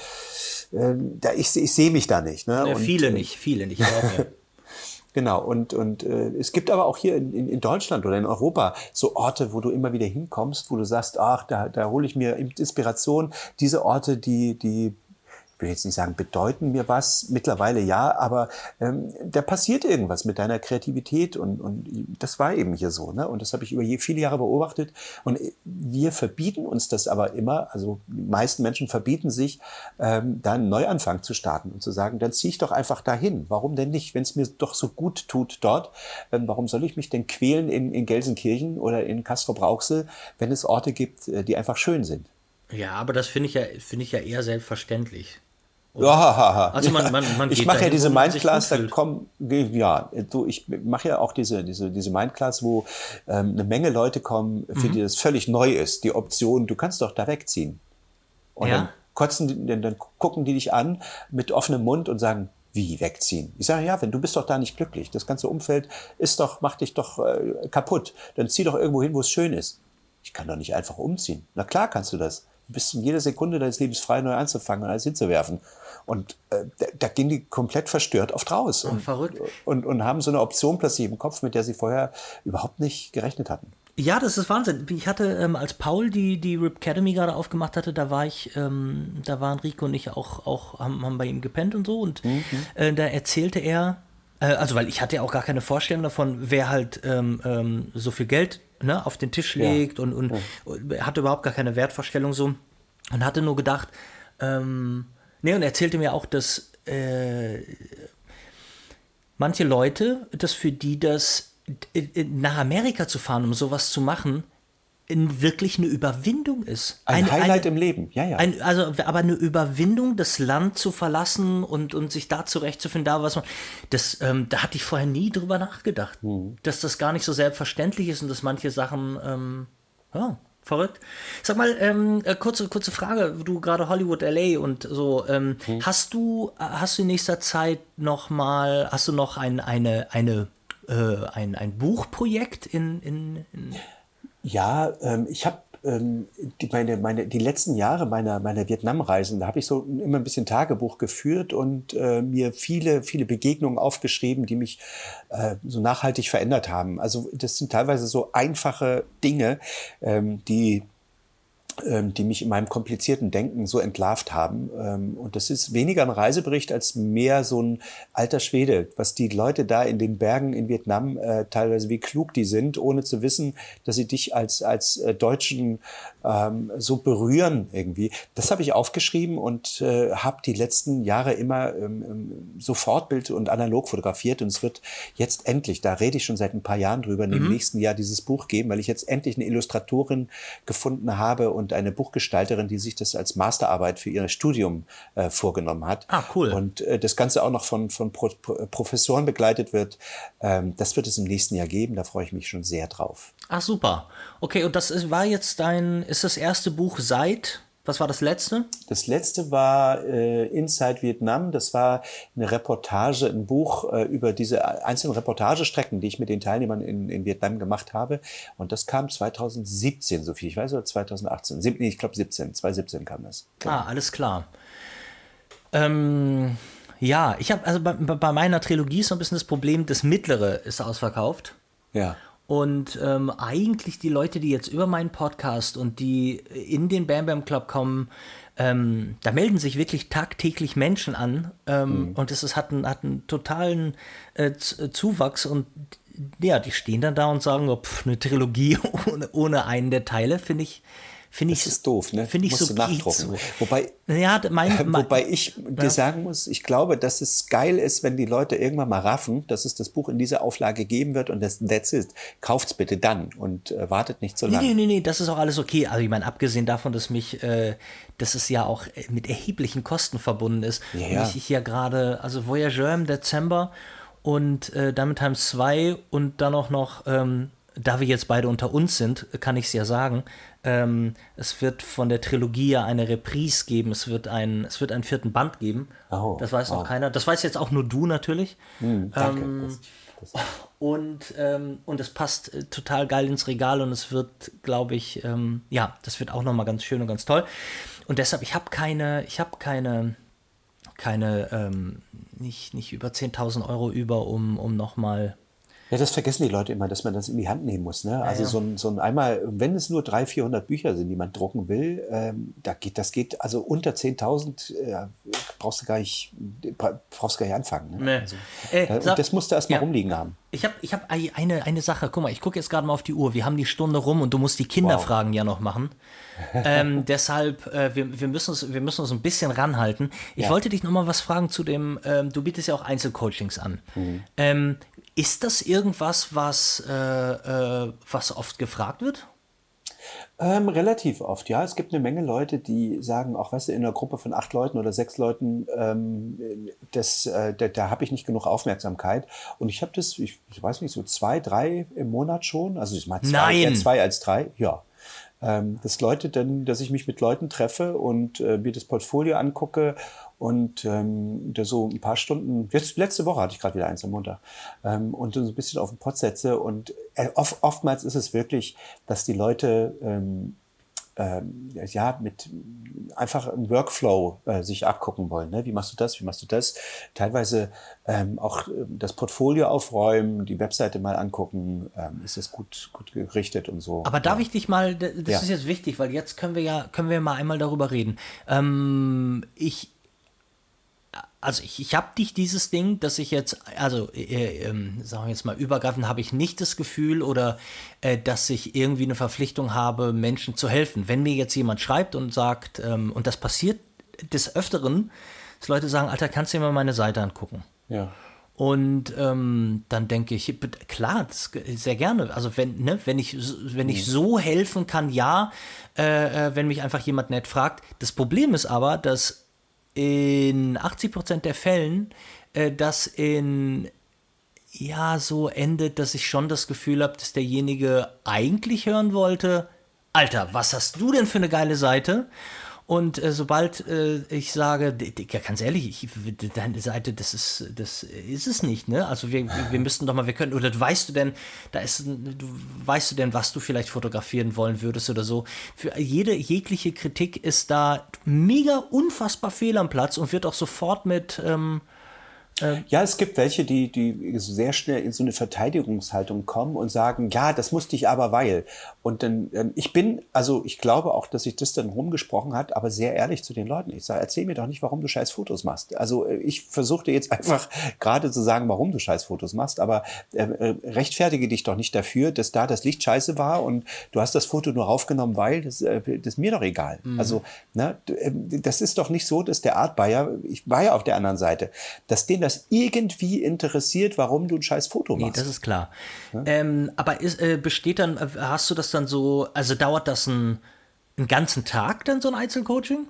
äh, äh, da, ich, ich sehe mich da nicht. Ne? Ja, und, viele äh, nicht, viele nicht. glaub mir. Genau, und, und äh, es gibt aber auch hier in, in, Deutschland oder in Europa so Orte, wo du immer wieder hinkommst, wo du sagst, ach, da, da hole ich mir Inspiration. Diese Orte, die, die will jetzt nicht sagen, bedeuten mir was, mittlerweile ja, aber ähm, da passiert irgendwas mit deiner Kreativität und, und das war eben hier so. Ne? Und das habe ich über viele Jahre beobachtet. Und wir verbieten uns das aber immer, also die meisten Menschen verbieten sich, ähm, da einen Neuanfang zu starten und zu sagen, dann ziehe ich doch einfach dahin. Warum denn nicht? Wenn es mir doch so gut tut dort, ähm, warum soll ich mich denn quälen in, in Gelsenkirchen oder in Castrop-Rauxel, wenn es Orte gibt, äh, die einfach schön sind? Ja, aber das finde ich, ja, finde ich ja eher selbstverständlich. Ja, Also man- man- man ich mache ja diese Mindclass, da kommen, ja, du, ich mache ja auch diese, diese, diese Mindclass, wo ähm, eine Menge Leute kommen, für Mhm. die das völlig neu ist. Die Option, du kannst doch da wegziehen. Und Ja. dann kotzen, dann, dann gucken die dich an mit offenem Mund und sagen, wie wegziehen? Ich sage, ja, wenn du bist doch da nicht glücklich. Das ganze Umfeld ist doch, macht dich doch äh, kaputt. Dann zieh doch irgendwo hin, wo es schön ist. Ich kann doch nicht einfach umziehen. Na klar kannst du das. Bist in jeder Sekunde deines Lebens frei, neu anzufangen und alles hinzuwerfen. Und äh, da, da gehen die komplett verstört oft raus. Und, verrückt. Und, und haben so eine Option plötzlich im Kopf, mit der sie vorher überhaupt nicht gerechnet hatten. Ja, das ist Wahnsinn. Ich hatte, ähm, als Paul die, die Rip Academy gerade aufgemacht hatte, da war ich, ähm, da waren Rico und ich auch, auch haben, haben bei ihm gepennt und so. Und äh, da erzählte er, äh, also weil ich hatte ja auch gar keine Vorstellung davon, wer halt ähm, ähm, so viel Geld ne, auf den Tisch legt und, und, und er hatte überhaupt gar keine Wertvorstellung so. Und hatte nur gedacht, ähm, nee, und er erzählte mir auch, dass äh, manche Leute, dass für die das äh, nach Amerika zu fahren, um sowas zu machen, wirklich eine Überwindung ist. Ein Eine- Highlight eine- im Leben, ja, ja. Ein, also, aber eine Überwindung, das Land zu verlassen und, und sich da zurechtzufinden, da was man. Das, ähm, da hatte ich vorher nie drüber nachgedacht. Mhm. Dass das gar nicht so selbstverständlich ist und dass manche Sachen, ähm, ja, verrückt. Sag mal, ähm, äh, kurze, kurze Frage, du gerade Hollywood, LA und so, ähm, Mhm. hast du, äh, hast du in nächster Zeit noch mal, hast du noch ein, eine, eine, äh, ein, ein Buchprojekt in, in, in Ja, ähm, ich habe ähm, die, meine, meine, die letzten Jahre meiner, meiner Vietnamreisen, da habe ich so immer ein bisschen Tagebuch geführt und äh, mir viele, viele Begegnungen aufgeschrieben, die mich äh, so nachhaltig verändert haben. Also das sind teilweise so einfache Dinge, ähm, die die mich in meinem komplizierten Denken so entlarvt haben. Ähm, Und das ist weniger ein Reisebericht als mehr so ein alter Schwede, was die Leute da in den Bergen in Vietnam äh, teilweise, wie klug die sind, ohne zu wissen, dass sie dich als, als äh, Deutschen ähm, so berühren irgendwie. Das habe ich aufgeschrieben und äh, habe die letzten Jahre immer ähm, ähm, so Fortbild und analog fotografiert und es wird jetzt endlich, da rede ich schon seit ein paar Jahren drüber, im nächsten Jahr dieses Buch geben, weil ich jetzt endlich eine Illustratorin gefunden habe und eine Buchgestalterin, die sich das als Masterarbeit für ihr Studium äh, vorgenommen hat. Ah, cool. Und äh, das Ganze auch noch von, von Pro Pro Professoren begleitet wird. Ähm, das wird es im nächsten Jahr geben, da freue ich mich schon sehr drauf. Ach super. Okay, und das ist, war jetzt dein, ist das erste Buch seit, was war das letzte? Das letzte war äh, Inside Vietnam. Das war eine Reportage, ein Buch äh, über diese einzelnen Reportagestrecken, die ich mit den Teilnehmern in, in Vietnam gemacht habe. Und das kam 2017, so viel ich weiß, oder 2018. Sieb, nee, ich glaube 17, 2017 kam das. Ah, alles klar. Ähm, ja, ich habe, also bei, bei meiner Trilogie ist so ein bisschen das Problem, das mittlere ist ausverkauft. Ja. Und ähm, eigentlich die Leute, die jetzt über meinen Podcast und die in den Bam Bam Club kommen, ähm, da melden sich wirklich tagtäglich Menschen an ähm, mhm. und es ist, hat, einen, hat einen totalen äh, Zuwachs und ja, die stehen dann da und sagen, oh, pf, eine Trilogie ohne, ohne einen der Teile, finde ich, Finde ich, das ist doof, ne? Finde ich Musst so du nachdrucken. Wobei, ja, mein, wobei ich dir ja. sagen muss, ich glaube, dass es geil ist, wenn die Leute irgendwann mal raffen, dass es das Buch in dieser Auflage geben wird und das that's it. Kauft's bitte dann und äh, wartet nicht so lange. Nee, nee, nee, das ist auch alles okay. Also ich meine, abgesehen davon, dass mich, äh, dass es ja auch mit erheblichen Kosten verbunden ist. Ja, ja. Und ich hier gerade, also Voyageur im Dezember und äh, damit Times 2 und dann auch noch ähm, da wir jetzt beide unter uns sind, kann ich es ja sagen, ähm, es wird von der Trilogie ja eine Reprise geben. Es wird, ein, es wird einen vierten Band geben. Oh, das weiß noch oh. keiner. Das weiß jetzt auch nur du natürlich. Mm, danke. Ähm, das, das. Und, ähm, und es passt äh, total geil ins Regal und es wird, glaube ich, ähm, ja, das wird auch nochmal ganz schön und ganz toll. Und deshalb, ich habe keine, ich habe keine, keine, ähm, nicht, nicht über 10.000 Euro über, um, um nochmal ja, das vergessen die Leute immer, dass man das in die Hand nehmen muss. Ne? Also ja. so, ein, so ein einmal, wenn es nur 300, 400 Bücher sind, die man drucken will, ähm, da geht, das geht, also unter 10.000 äh, brauchst du gar nicht, brauchst gar nicht anfangen. Ne? Nee. Also, äh, äh sag, das musst du erst mal ja. rumliegen haben. Ich habe ich hab eine, eine Sache, guck mal, ich gucke jetzt gerade mal auf die Uhr, wir haben die Stunde rum und du musst die Kinderfragen wow. ja noch machen. ähm, deshalb, äh, wir, wir, müssen uns, wir müssen uns ein bisschen ranhalten. Ich wollte dich noch mal was fragen zu dem, ähm, du bietest ja auch Einzelcoachings an. Mhm. Ist das irgendwas, was, äh, äh, was oft gefragt wird? Ähm, relativ oft, ja. Es gibt eine Menge Leute, die sagen, auch weißt du, in einer Gruppe von acht Leuten oder sechs Leuten, ähm, das, äh, da, da habe ich nicht genug Aufmerksamkeit. Und ich habe das, ich, ich, weiß nicht, so zwei, drei im Monat schon. Also ich meine zwei, Nein. zwei als drei, ja. Ähm, dass Leute dann, dass ich mich mit Leuten treffe und äh, mir das Portfolio angucke und ähm, da so ein paar Stunden, jetzt letzte Woche hatte ich gerade wieder eins am Montag, ähm, und so ein bisschen auf den Pott setze. Und äh, oft, oftmals ist es wirklich, dass die Leute ähm, ja, mit einfach im Workflow äh, sich abgucken wollen. Ne? Wie machst du das? Wie machst du das? Teilweise ähm, auch ähm, das Portfolio aufräumen, die Webseite mal angucken, ähm, ist es gut, gut gerichtet und so. Aber darf ja. ich dich mal, das ja. ist jetzt wichtig, weil jetzt können wir ja, können wir mal einmal darüber reden. Ähm, ich, also ich, ich habe nicht dieses Ding, dass ich jetzt, also äh, äh, sagen wir jetzt mal übergreifend, habe ich nicht das Gefühl oder äh, dass ich irgendwie eine Verpflichtung habe, Menschen zu helfen. Wenn mir jetzt jemand schreibt und sagt, ähm, und das passiert des Öfteren, dass Leute sagen, Alter, kannst du dir mal meine Seite angucken? Ja. Und ähm, dann denke ich, klar, sehr gerne. Also wenn, ne, wenn ich, wenn ich mhm. so helfen kann, ja, äh, äh, wenn mich einfach jemand nett fragt. Das Problem ist aber, dass in 80 Prozent der Fällen äh, das in ja so endet, dass ich schon das Gefühl habe, dass derjenige eigentlich hören wollte, Alter, was hast du denn für eine geile Seite? Und äh, sobald äh, ich sage, ja, ganz ehrlich, ich, deine Seite, das ist, das ist es nicht, ne? Also wir, wir müssten doch mal, wir können, oder weißt du denn, da ist, du, weißt du denn, was du vielleicht fotografieren wollen würdest oder so? Für jede jegliche Kritik ist da mega unfassbar fehl am Platz und wird auch sofort mit ähm, ähm. Ja, es gibt welche, die, die sehr schnell in so eine Verteidigungshaltung kommen und sagen, ja, das musste ich aber weil. Und dann, ähm, ich bin, also ich glaube auch, dass sich das dann rumgesprochen hat, aber sehr ehrlich zu den Leuten. Ich sage, erzähl mir doch nicht, warum du scheiß Fotos machst. Also äh, ich versuchte jetzt einfach gerade zu sagen, warum du scheiß Fotos machst, aber äh, äh, rechtfertige dich doch nicht dafür, dass da das Licht scheiße war und du hast das Foto nur aufgenommen, weil, das, äh, das ist mir doch egal. Mhm. Also, ne, das ist doch nicht so, dass der Art Bayer, ich war ja auf der anderen Seite, dass den das irgendwie interessiert, warum du ein scheiß Foto machst. Nee, das ist klar. Ja? Ähm, aber ist, äh, besteht dann, äh, hast du das dann so, also dauert das ein, einen ganzen Tag dann so ein Einzelcoaching?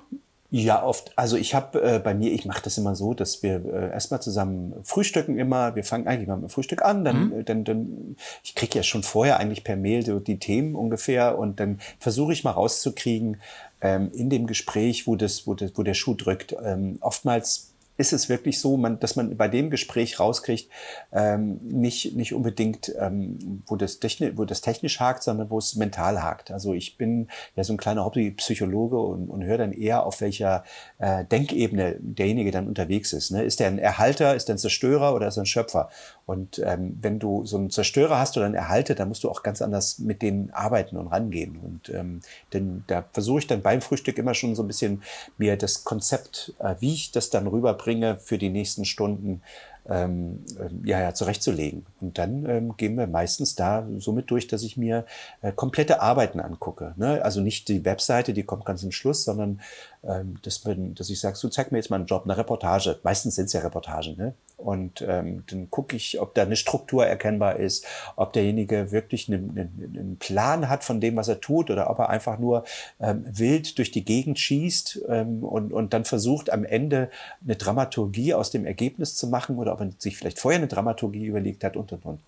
Ja, oft. Also ich habe äh, bei mir, ich mache das immer so, dass wir äh, erstmal zusammen frühstücken immer. Wir fangen eigentlich mal mit dem Frühstück an, dann, mhm. dann, dann ich kriege ja schon vorher eigentlich per Mail so die Themen ungefähr und dann versuche ich mal rauszukriegen ähm, in dem Gespräch, wo das, wo das, wo der Schuh drückt. Ähm, oftmals ist es wirklich so, man, dass man bei dem Gespräch rauskriegt, ähm, nicht, nicht unbedingt, ähm, wo, das techni wo das technisch hakt, sondern wo es mental hakt. Also ich bin ja so ein kleiner Hobbypsychologe und, und höre dann eher, auf welcher äh, Denkebene derjenige dann unterwegs ist. Ne? Ist der ein Erhalter, ist der ein Zerstörer oder ist er ein Schöpfer? Und ähm, wenn du so einen Zerstörer hast oder einen Erhalter, dann musst du auch ganz anders mit denen arbeiten und rangehen. Und ähm, denn da versuche ich dann beim Frühstück immer schon so ein bisschen mir das Konzept, äh, wie ich das dann rüberbringe für die nächsten Stunden, ähm, äh, ja, ja, zurechtzulegen. Und dann ähm, gehen wir meistens da somit durch, dass ich mir äh, komplette Arbeiten angucke. Ne? Also nicht die Webseite, die kommt ganz zum Schluss, sondern ähm, dass, man, dass ich sage, so zeig mir jetzt mal einen Job, eine Reportage. Meistens sind es ja Reportagen. Ne? Und ähm, dann gucke ich, ob da eine Struktur erkennbar ist, ob derjenige wirklich einen, einen, einen, Plan hat von dem, was er tut, oder ob er einfach nur ähm, wild durch die Gegend schießt ähm, und, und dann versucht, am Ende eine Dramaturgie aus dem Ergebnis zu machen, oder ob er sich vielleicht vorher eine Dramaturgie überlegt hat und und und.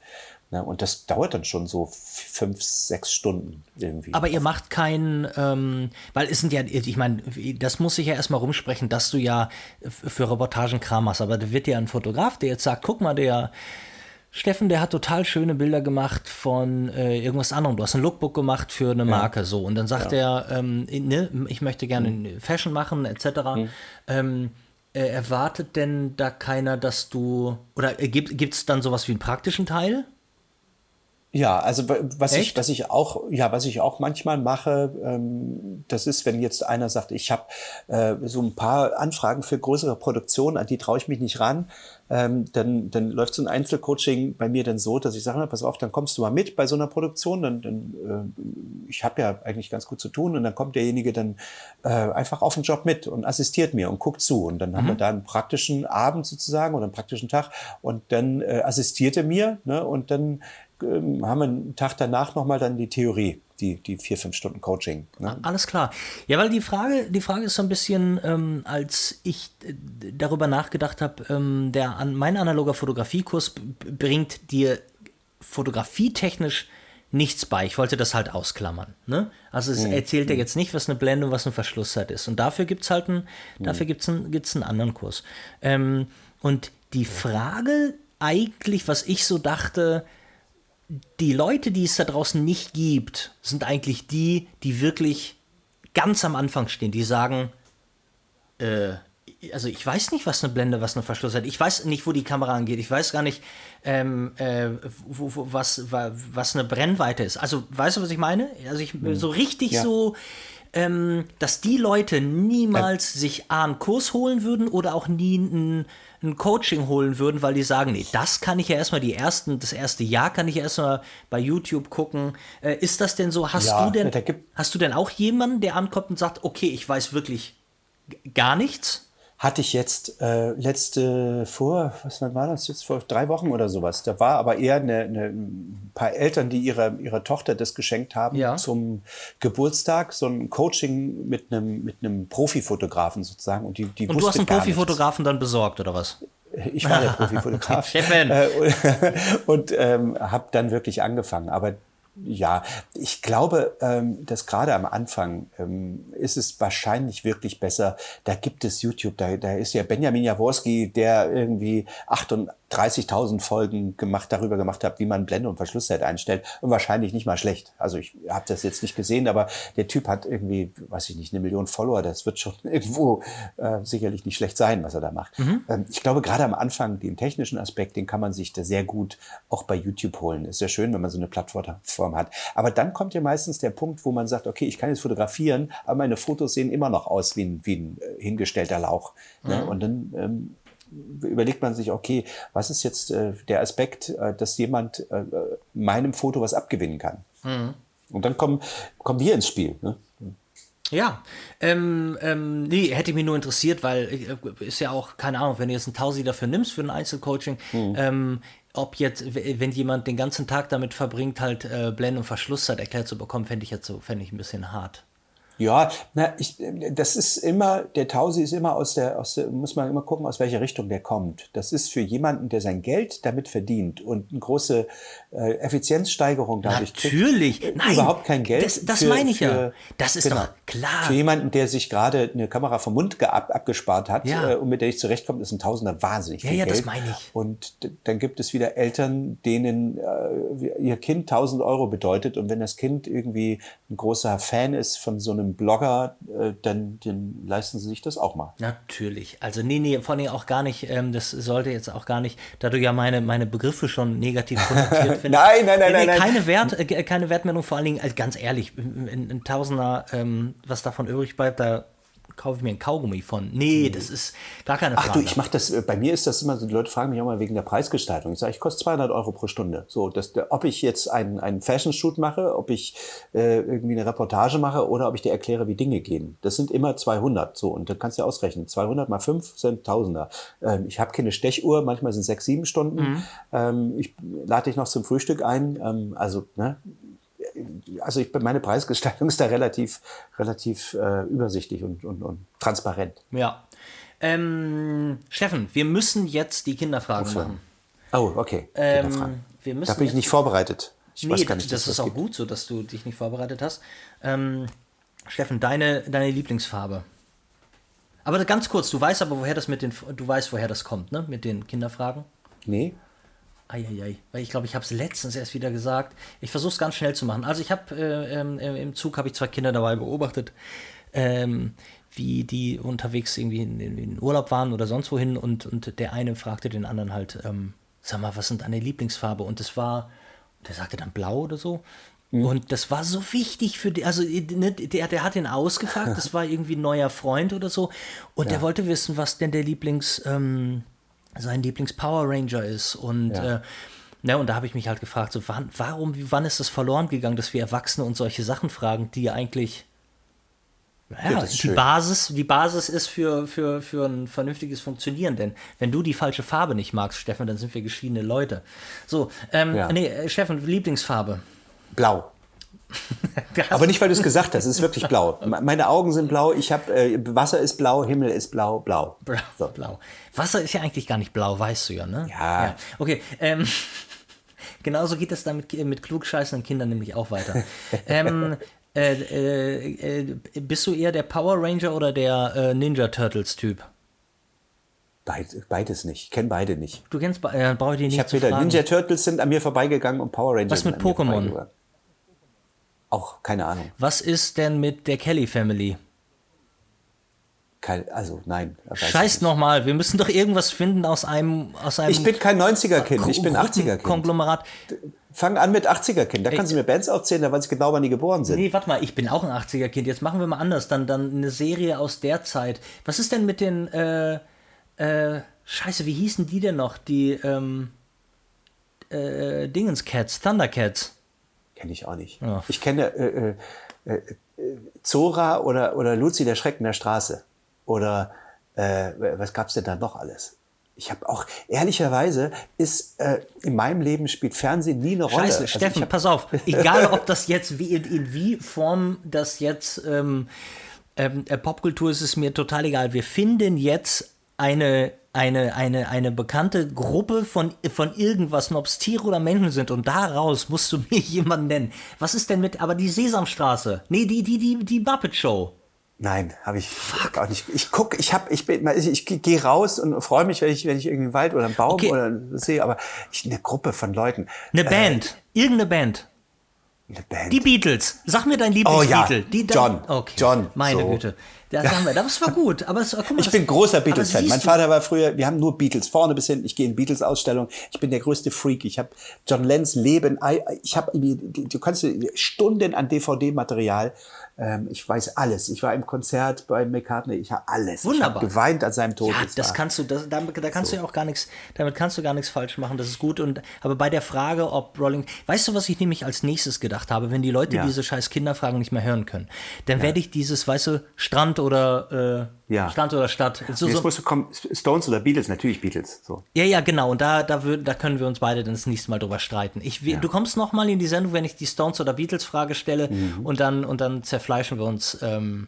Ne? Und das dauert dann schon so fünf, sechs Stunden irgendwie. Aber ihr macht keinen, ähm, weil es sind ja, ich meine, das muss sich ja erstmal rumsprechen, dass du ja für Reportagen Kram machst. Aber da wird ja ein Fotograf, der jetzt sagt, guck mal, der Steffen, der hat total schöne Bilder gemacht von äh, irgendwas anderem. Du hast ein Lookbook gemacht für eine Marke, ja. so. Und dann sagt ja. er, ähm, ne, ich möchte gerne mhm. Fashion machen, etc. Mhm. Ähm, äh, erwartet denn da keiner, dass du, oder äh, gibt es dann sowas wie einen praktischen Teil? Ja, also was ich, was ich auch, ja, was ich auch manchmal mache, ähm, das ist, wenn jetzt einer sagt, ich habe äh, so ein paar Anfragen für größere Produktionen, an die traue ich mich nicht ran, ähm, dann, dann läuft so ein Einzelcoaching bei mir dann so, dass ich sage, na, pass auf, dann kommst du mal mit bei so einer Produktion, dann, dann äh, ich habe ja eigentlich ganz gut zu tun und dann kommt derjenige dann äh, einfach auf den Job mit und assistiert mir und guckt zu und dann mhm. haben wir mhm. da einen praktischen Abend sozusagen oder einen praktischen Tag und dann äh, assistiert er mir ne, und dann ähm, haben wir einen Tag danach nochmal dann die Theorie, die, die vier, fünf Stunden Coaching. Ne? Alles klar. Ja, weil die Frage, die Frage ist so ein bisschen, ähm, als ich äh, darüber nachgedacht habe, ähm, der an, mein analoger Fotografiekurs bringt dir fotografietechnisch nichts bei. Ich wollte das halt ausklammern. Ne? Also es mhm. erzählt er jetzt nicht, was eine Blende und was eine Verschlusszeit ist. Und dafür gibt es halt einen, mhm. dafür gibt's einen, gibt's einen anderen Kurs. Ähm, und die Frage eigentlich, was ich so dachte, die Leute, die es da draußen nicht gibt, sind eigentlich die, die wirklich ganz am Anfang stehen, die sagen, äh, also ich weiß nicht, was eine Blende, was eine Verschluss hat. Ich weiß nicht, wo die Kamera angeht. Ich weiß gar nicht, ähm, äh, wo, wo, was, was eine Brennweite ist. Also weißt du, was ich meine? Also ich hm. so richtig ja. so, ähm, dass die Leute niemals ja. sich A, einen Kurs holen würden oder auch nie einen ein Coaching holen würden, weil die sagen, nee, das kann ich ja erstmal die ersten, das erste Jahr kann ich ja erstmal bei YouTube gucken. Äh, ist das denn so? Hast ja, du denn, hast du denn auch jemanden, der ankommt und sagt, okay, ich weiß wirklich gar nichts? Hatte ich jetzt äh, letzte vor, was war das jetzt vor drei Wochen oder sowas. Da war aber eher eine, eine, ein paar Eltern, die ihrer ihrer Tochter das geschenkt haben ja. zum Geburtstag, so ein Coaching mit einem mit einem Profifotografen sozusagen und die die Und du hast einen Profifotografen dann besorgt oder was? Ich war der Profifotograf. Steffen. Äh, und, und ähm, habe dann wirklich angefangen. Aber ja, ich glaube, ähm, dass gerade am Anfang ähm, ist es wahrscheinlich wirklich besser. Da gibt es YouTube, da, da ist ja Benjamin Jaworski, der irgendwie 30.000 Folgen gemacht, darüber gemacht hat, wie man Blende und Verschlusszeit einstellt. Und wahrscheinlich nicht mal schlecht. Also ich habe das jetzt nicht gesehen, aber der Typ hat irgendwie, weiß ich nicht, eine Million Follower. Das wird schon irgendwo äh, sicherlich nicht schlecht sein, was er da macht. Mhm. Ähm, ich glaube, gerade am Anfang, den technischen Aspekt, den kann man sich da sehr gut auch bei YouTube holen. Ist ja schön, wenn man so eine Plattform hat. Aber dann kommt ja meistens der Punkt, wo man sagt, okay, ich kann jetzt fotografieren, aber meine Fotos sehen immer noch aus wie ein, wie ein äh, hingestellter Lauch. Ne? Mhm. Und dann ähm, überlegt man sich, okay, was ist jetzt äh, der Aspekt, äh, dass jemand äh, meinem Foto was abgewinnen kann? Mhm. Und dann kommen, kommen wir ins Spiel. Ne? Ja, ähm, ähm, nee, hätte mich nur interessiert, weil äh, ist ja auch, keine Ahnung, wenn du jetzt ein Tausi dafür nimmst für ein Einzelcoaching, mhm. ähm, ob jetzt, wenn jemand den ganzen Tag damit verbringt, halt äh, Blenden- und Verschlusszeit erklärt zu bekommen, fände ich jetzt so, fände ich ein bisschen hart. Ja, na, ich, das ist immer, der Tausi ist immer aus der, aus der, muss man immer gucken, aus welcher Richtung der kommt. Das ist für jemanden, der sein Geld damit verdient und eine große äh, Effizienzsteigerung dadurch Natürlich. kriegt. Nein, überhaupt kein Geld. das- das für- meine ich ja. für- Das ist doch klar. Für jemanden, der sich gerade eine Kamera vom Mund ab, abgespart hat Ja. äh, und mit der nicht zurechtkommt, ist ein Tausender wahnsinnig Ja, viel ja, das Geld. meine ich. Und dann gibt es wieder Eltern, denen äh, ihr Kind 1000 Euro bedeutet. Und wenn das Kind irgendwie ein großer Fan ist von so einem Blogger, äh, dann, dann leisten sie sich das auch mal. Natürlich. Also nee, nee, vor allem auch gar nicht, ähm, das sollte jetzt auch gar nicht, da du ja meine, meine Begriffe schon negativ konnotiert findest. Nein, nein, nein, nee, nee, nein, nein. Keine, Wert, äh, keine Wertmeldung, vor allen Dingen, also ganz ehrlich, ein, ein Tausender, ähm, was davon übrig bleibt, da kaufe ich mir ein Kaugummi von. Nee, das ist gar keine Frage. Ach du, ich mache das, äh, bei mir ist das immer so, die Leute fragen mich auch mal wegen der Preisgestaltung. Ich sage, ich koste 200 Euro pro Stunde. So, der- ob ich jetzt einen, einen Fashion-Shoot mache, ob ich äh, irgendwie eine Reportage mache oder ob ich dir erkläre, wie Dinge gehen. Das sind immer 200. So, und dann kannst du ja ausrechnen. 200 mal 5 sind Tausender. Ähm, ich habe keine Stechuhr, manchmal sind es 6, 7 Stunden. Ähm, ich lade dich noch zum Frühstück ein. Ähm, also, ne, also ich, meine Preisgestaltung ist da relativ, relativ äh, übersichtlich und, und, und transparent. Ja. Ähm, Steffen, wir müssen jetzt die Kinderfragen machen. Oh, okay. Ähm, Kinderfragen. wir müssen da bin ich nicht vorbereitet. Ich Nee, weiß gar nicht, das dass ist das auch gibt. gut so, dass du dich nicht vorbereitet hast. Ähm, Steffen, deine, deine Lieblingsfarbe. Aber ganz kurz, du weißt aber, woher das mit den, du weißt, woher das kommt, ne? Mit den Kinderfragen. Nee? Eieiei, weil ich glaube, ich habe es letztens erst wieder gesagt. Ich versuche es ganz schnell zu machen. Also ich habe äh, ähm, äh, im Zug habe ich zwei Kinder dabei beobachtet, ähm, wie die unterwegs irgendwie in, in, Urlaub waren oder sonst wohin und, und der eine fragte den anderen halt, ähm, sag mal, was sind deine Lieblingsfarbe? Und es war, der sagte dann blau oder so. Und das war so wichtig für die, also ne, der, der hat ihn ausgefragt, das war irgendwie ein neuer Freund oder so. Und der wollte wissen, was denn der Lieblings, ähm, sein Lieblings-Power Ranger ist. Und, Ja. äh, ne, und da habe ich mich halt gefragt, so, wann, warum, wie, wann ist das verloren gegangen, dass wir Erwachsene uns solche Sachen fragen, die ja eigentlich ja, ist die schön. Basis, die Basis ist für, für, für ein vernünftiges Funktionieren. Denn wenn du die falsche Farbe nicht magst, Steffen, dann sind wir geschiedene Leute. So, ähm, Ja. nee, äh, Steffen, Lieblingsfarbe. Blau. Aber nicht, weil du es gesagt hast. Es ist wirklich blau. Me- Meine Augen sind blau. Ich habe äh, Wasser ist blau, Himmel ist blau, blau. Blau, So. blau. Wasser ist ja eigentlich gar nicht blau, weißt du ja, ne? Ja. Okay, ähm, genauso geht es dann mit, mit klugscheißenden Kindern nämlich auch weiter. ähm, äh, äh, äh, bist du eher der Power Ranger oder der äh, Ninja Turtles Typ? Beid, beides nicht. Ich kenne beide nicht. Du kennst, be- äh, brauche ich dich nicht Ich habe fragen. Ninja Turtles sind an mir vorbeigegangen und Power Rangers Was mit sind an mir Pokémon? Auch keine Ahnung. Was ist denn mit der Kelly Family? Kein, also nein. Scheiß nochmal, wir müssen doch irgendwas finden aus einem aus einem Ich bin kein 90er-Kind, ich bin 80er-Kind. Konglomerat. Fang an mit 80er-Kind. Da kannst du mir Bands aufzählen, da weiß ich genau, wann die geboren sind. Nee, warte mal, ich bin auch ein 80er-Kind. Jetzt machen wir mal anders. Dann, dann eine Serie aus der Zeit. Was ist denn mit den, äh, äh, Scheiße, wie hießen die denn noch? Die, ähm, äh, Dingenscats, Thundercats. Kenne ich auch nicht. Ja. Ich kenne äh, äh, äh, Zora oder, oder Luzi der Schrecken der Straße. Oder äh, was gab's denn da noch alles? Ich habe auch, ehrlicherweise, ist äh, in meinem Leben spielt Fernsehen nie eine Rolle. Scheiße, Also Steffen, hab- pass auf. Egal, ob das jetzt, wie, in, in wie Form das jetzt ähm, ähm, äh, Popkultur ist, ist mir total egal. Wir finden jetzt eine, eine, eine, eine bekannte Gruppe von, von irgendwas, ob es Tiere oder Menschen sind. Und daraus musst du mir jemanden nennen. Was ist denn mit, aber die Sesamstraße? Nee, die, die, die, die Muppet Show. Nein, habe ich auch nicht. Ich guck, ich habe, ich bin, ich, ich gehe raus und freue mich, wenn ich, wenn ich irgendwie einen Wald oder einen Baum Okay. oder sehe, aber ich, eine Gruppe von Leuten. Eine Äh, Band. Irgendeine Band. Eine Band. Die Beatles. Sag mir dein Oh ja, Lieblingsbeatle. Die John. Okay. John, Meine so. Güte. Das, haben wir. das war gut. Aber es, guck mal, Ich bin großer Beatles-Fan. Mein Vater war früher, wir haben nur Beatles, vorne bis hinten. Ich gehe in Beatles-Ausstellungen. Ich bin der größte Freak. Ich habe John Lenz Leben. Ich habe, du kannst Stunden an DVD-Material. Ähm, Ich weiß alles. Ich war im Konzert bei McCartney. Ich habe alles. Wunderbar. Ich habe geweint an seinem Tod. Ja, das war- kannst du, das, damit, da kannst du ja auch gar nichts, damit kannst du gar nichts falsch machen, das ist gut. Und aber bei der Frage, ob Rolling, weißt du, was ich nämlich als nächstes gedacht habe, wenn die Leute Ja. diese scheiß Kinderfragen nicht mehr hören können, dann werde ich dieses, weißt du, Strand oder äh, Ja. Land oder Stadt. So, Jetzt so, musst du kommen, Stones oder Beatles? Natürlich Beatles. So. ja, ja, genau. Und da, da, würd, da können wir uns beide dann das nächste Mal drüber streiten. Ich, wir- Du kommst noch mal in die Sendung, wenn ich die Stones oder Beatles Frage stelle Mhm. und dann und dann zerfleischen wir uns. Ähm,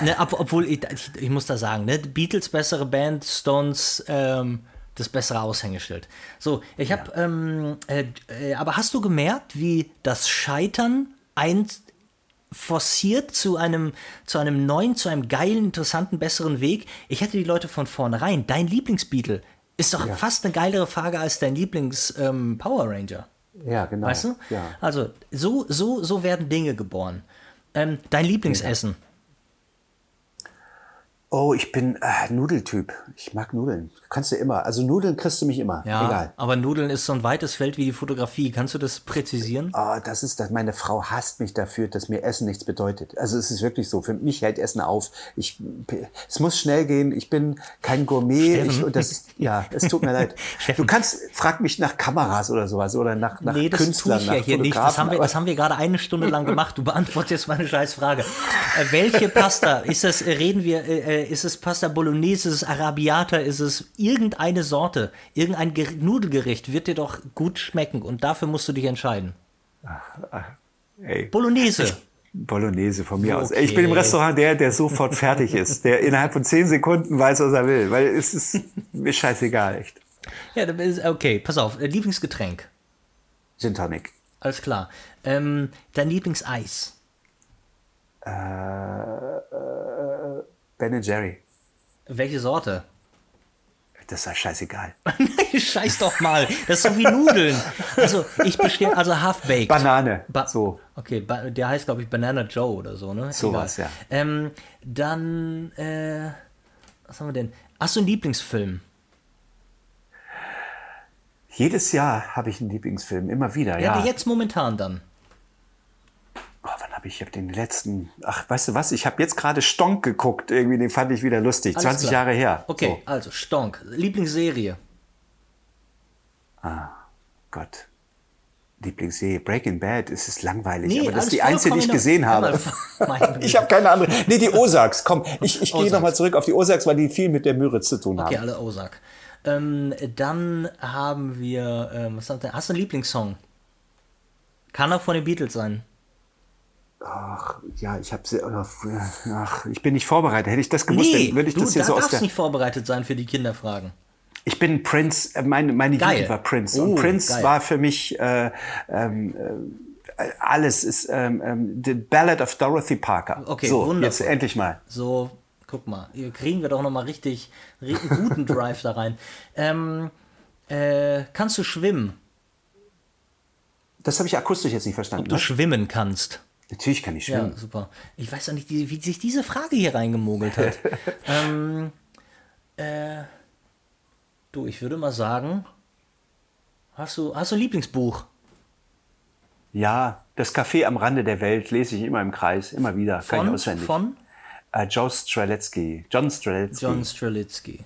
ne, ob, obwohl ich, ich, ich muss da sagen, ne, Beatles bessere Band, Stones ähm, das bessere Aushängeschild. So, ich habe, ähm, äh, äh, aber hast du gemerkt, wie das Scheitern ein forciert zu einem, zu einem neuen, zu einem geilen, interessanten, besseren Weg. Ich hätte die Leute von vornherein. Dein Lieblingsbeatle ist doch fast eine geilere Frage als dein Lieblings-Power ähm, Power Ranger. Ja, genau. Weißt du? Ja. Also, so, so, so werden Dinge geboren. Ähm, dein Lieblingsessen. Oh, ich bin äh, Nudeltyp. Ich mag Nudeln. Kannst du immer. Also Nudeln kriegst du mich immer. Ja, Egal. aber Nudeln ist so ein weites Feld wie die Fotografie. Kannst du das präzisieren? Oh, das ist das. Meine Frau hasst mich dafür, dass mir Essen nichts bedeutet. Also es ist wirklich so. Für mich hält Essen auf. Ich, es muss schnell gehen. Ich bin kein Gourmet. Ich, und das ist, ja, es tut mir leid. Du kannst, frag mich nach Kameras oder sowas oder nach, nach Nee, das tue Künstlern, ich ja hier nicht. Das haben wir, das haben wir gerade eine Stunde lang gemacht. Du beantwortest jetzt meine scheiß Frage. Äh, welche Pasta? Ist das, äh, reden wir, äh, äh, ist es Pasta Bolognese, ist es Arabiata, ist es irgendeine Sorte, irgendein Ger Nudelgericht wird dir doch gut schmecken und dafür musst du dich entscheiden. Ey. Bolognese. Bolognese von mir aus. Okay. Ich bin im Restaurant der, der sofort fertig ist, der innerhalb von zehn Sekunden weiß, was er will, weil es ist mir scheißegal, echt. Ja, okay, pass auf. äh, Lieblingsgetränk. Gin Tonic. Alles klar. Ähm, dein Lieblingseis. Ben Jerry. Welche Sorte? Das ist ja scheißegal. Scheiß doch mal. Das ist so wie Nudeln. Also, ich bestelle, also Half-Baked. Banane. Ba so. Okay, der heißt, glaube ich, Banana Joe oder so, ne? Sowas, ja. Ähm, dann, äh, was haben wir denn? Hast du einen Lieblingsfilm? Jedes Jahr habe ich einen Lieblingsfilm, immer wieder, Ja, ja. jetzt momentan dann. Oh, wann habe ich, ich habe den letzten, ach, weißt du was, ich habe jetzt gerade Stonk geguckt, irgendwie, den fand ich wieder lustig, Alles 20 klar. Jahre her. Okay, also Stonk. Lieblingsserie. So, Gott. Lieblingsserie, Breaking Bad, es ist langweilig, Nee, aber das ist die einzige, die ich gesehen habe. Ich habe keine andere. Nee, die Ozarks, komm, ich, ich gehe nochmal zurück auf die Ozarks, weil die viel mit der Müritz zu tun Okay, haben. alle Ozark. Ähm, dann haben wir, ähm, was hat der? Hast du einen Lieblingssong? Kann auch von den Beatles sein. Ach, ja, ich habe ach, ich bin nicht vorbereitet. Hätte ich das gewusst, dann würde ich du das hier da so aus darfst der nicht vorbereitet sein für die Kinderfragen. Ich bin Prince, äh, meine, meine Geil. Jugend war Prince. Oh, und Prince geil. war für mich äh, ähm, äh, alles ist ähm, ähm, The Ballad of Dorothy Parker. Okay, so, wundervoll. jetzt endlich mal. So, guck mal, hier kriegen wir doch noch mal richtig, richtig guten Drive da rein. Ähm, äh, kannst du schwimmen? Das habe ich akustisch jetzt nicht verstanden. Du Ne? schwimmen kannst. Natürlich kann ich Ja, schwimmen. super. Ich weiß auch nicht, wie, sich diese Frage hier reingemogelt hat. ähm, äh, du, ich würde mal sagen, hast du, hast du ein Lieblingsbuch? Ja, das Café am Rande der Welt lese ich immer im Kreis, immer wieder. Kann ich Von, auswendig. von Äh, Joe Streletsky. John Streletsky. John Strelitzky.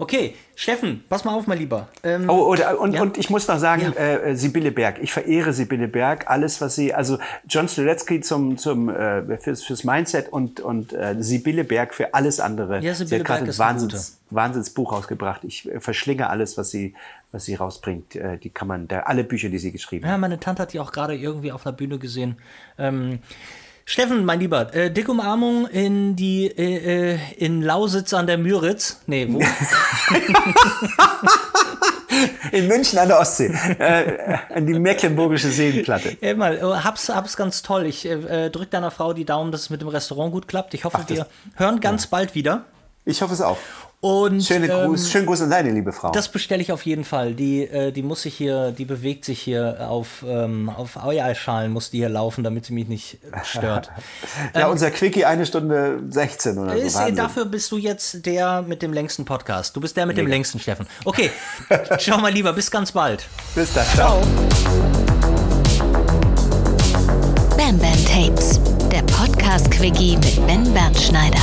Okay, Steffen, pass mal auf, mein Lieber. Ähm, Oh, oder, und, Ja. und ich muss noch sagen, Ja. äh, Sibylle Berg. Ich verehre Sibylle Berg. Alles, was sie, also John Streletsky zum, zum, äh, fürs, fürs Mindset und, und äh, Sibylle Berg für alles andere. Ja, sie Sibylle hat gerade ein Wahnsinns, Wahnsinnsbuch rausgebracht. Ich äh, verschlinge alles, was sie, was sie rausbringt. Äh, die kann man, da, alle Bücher, die sie geschrieben hat. Ja, meine Tante hat die auch gerade irgendwie auf einer Bühne gesehen. Ähm, Steffen, mein Lieber, äh, dicke Umarmung in die äh, äh, in Lausitz an der Müritz. Nee, wo? In München an der Ostsee. äh, an die Mecklenburgische Seenplatte. Ey, mal, äh, hab's, hab's ganz toll. Ich äh, äh, drück deiner Frau die Daumen, dass es mit dem Restaurant gut klappt. Ich hoffe, Ach, wir hören ganz bald wieder. Ich hoffe es auch. Und Schöne ähm, Gruß, schönen Gruß an deine liebe Frau. Das bestelle ich auf jeden Fall. Die, äh, die muss sich hier, die bewegt sich hier auf, ähm, auf Eierschalen, muss die hier laufen, damit sie mich nicht äh, stört. ja, unser Quickie eine Stunde 16 oder so. ähm, Ist, Wahnsinn. dafür bist du jetzt der mit dem längsten Podcast. Du bist der mit dem längsten, Steffen. Okay, schau mal lieber, bis ganz bald. Bis dann. Ciao. Bam Bam Tapes, der Podcast-Quickie mit Ben Bernschneider.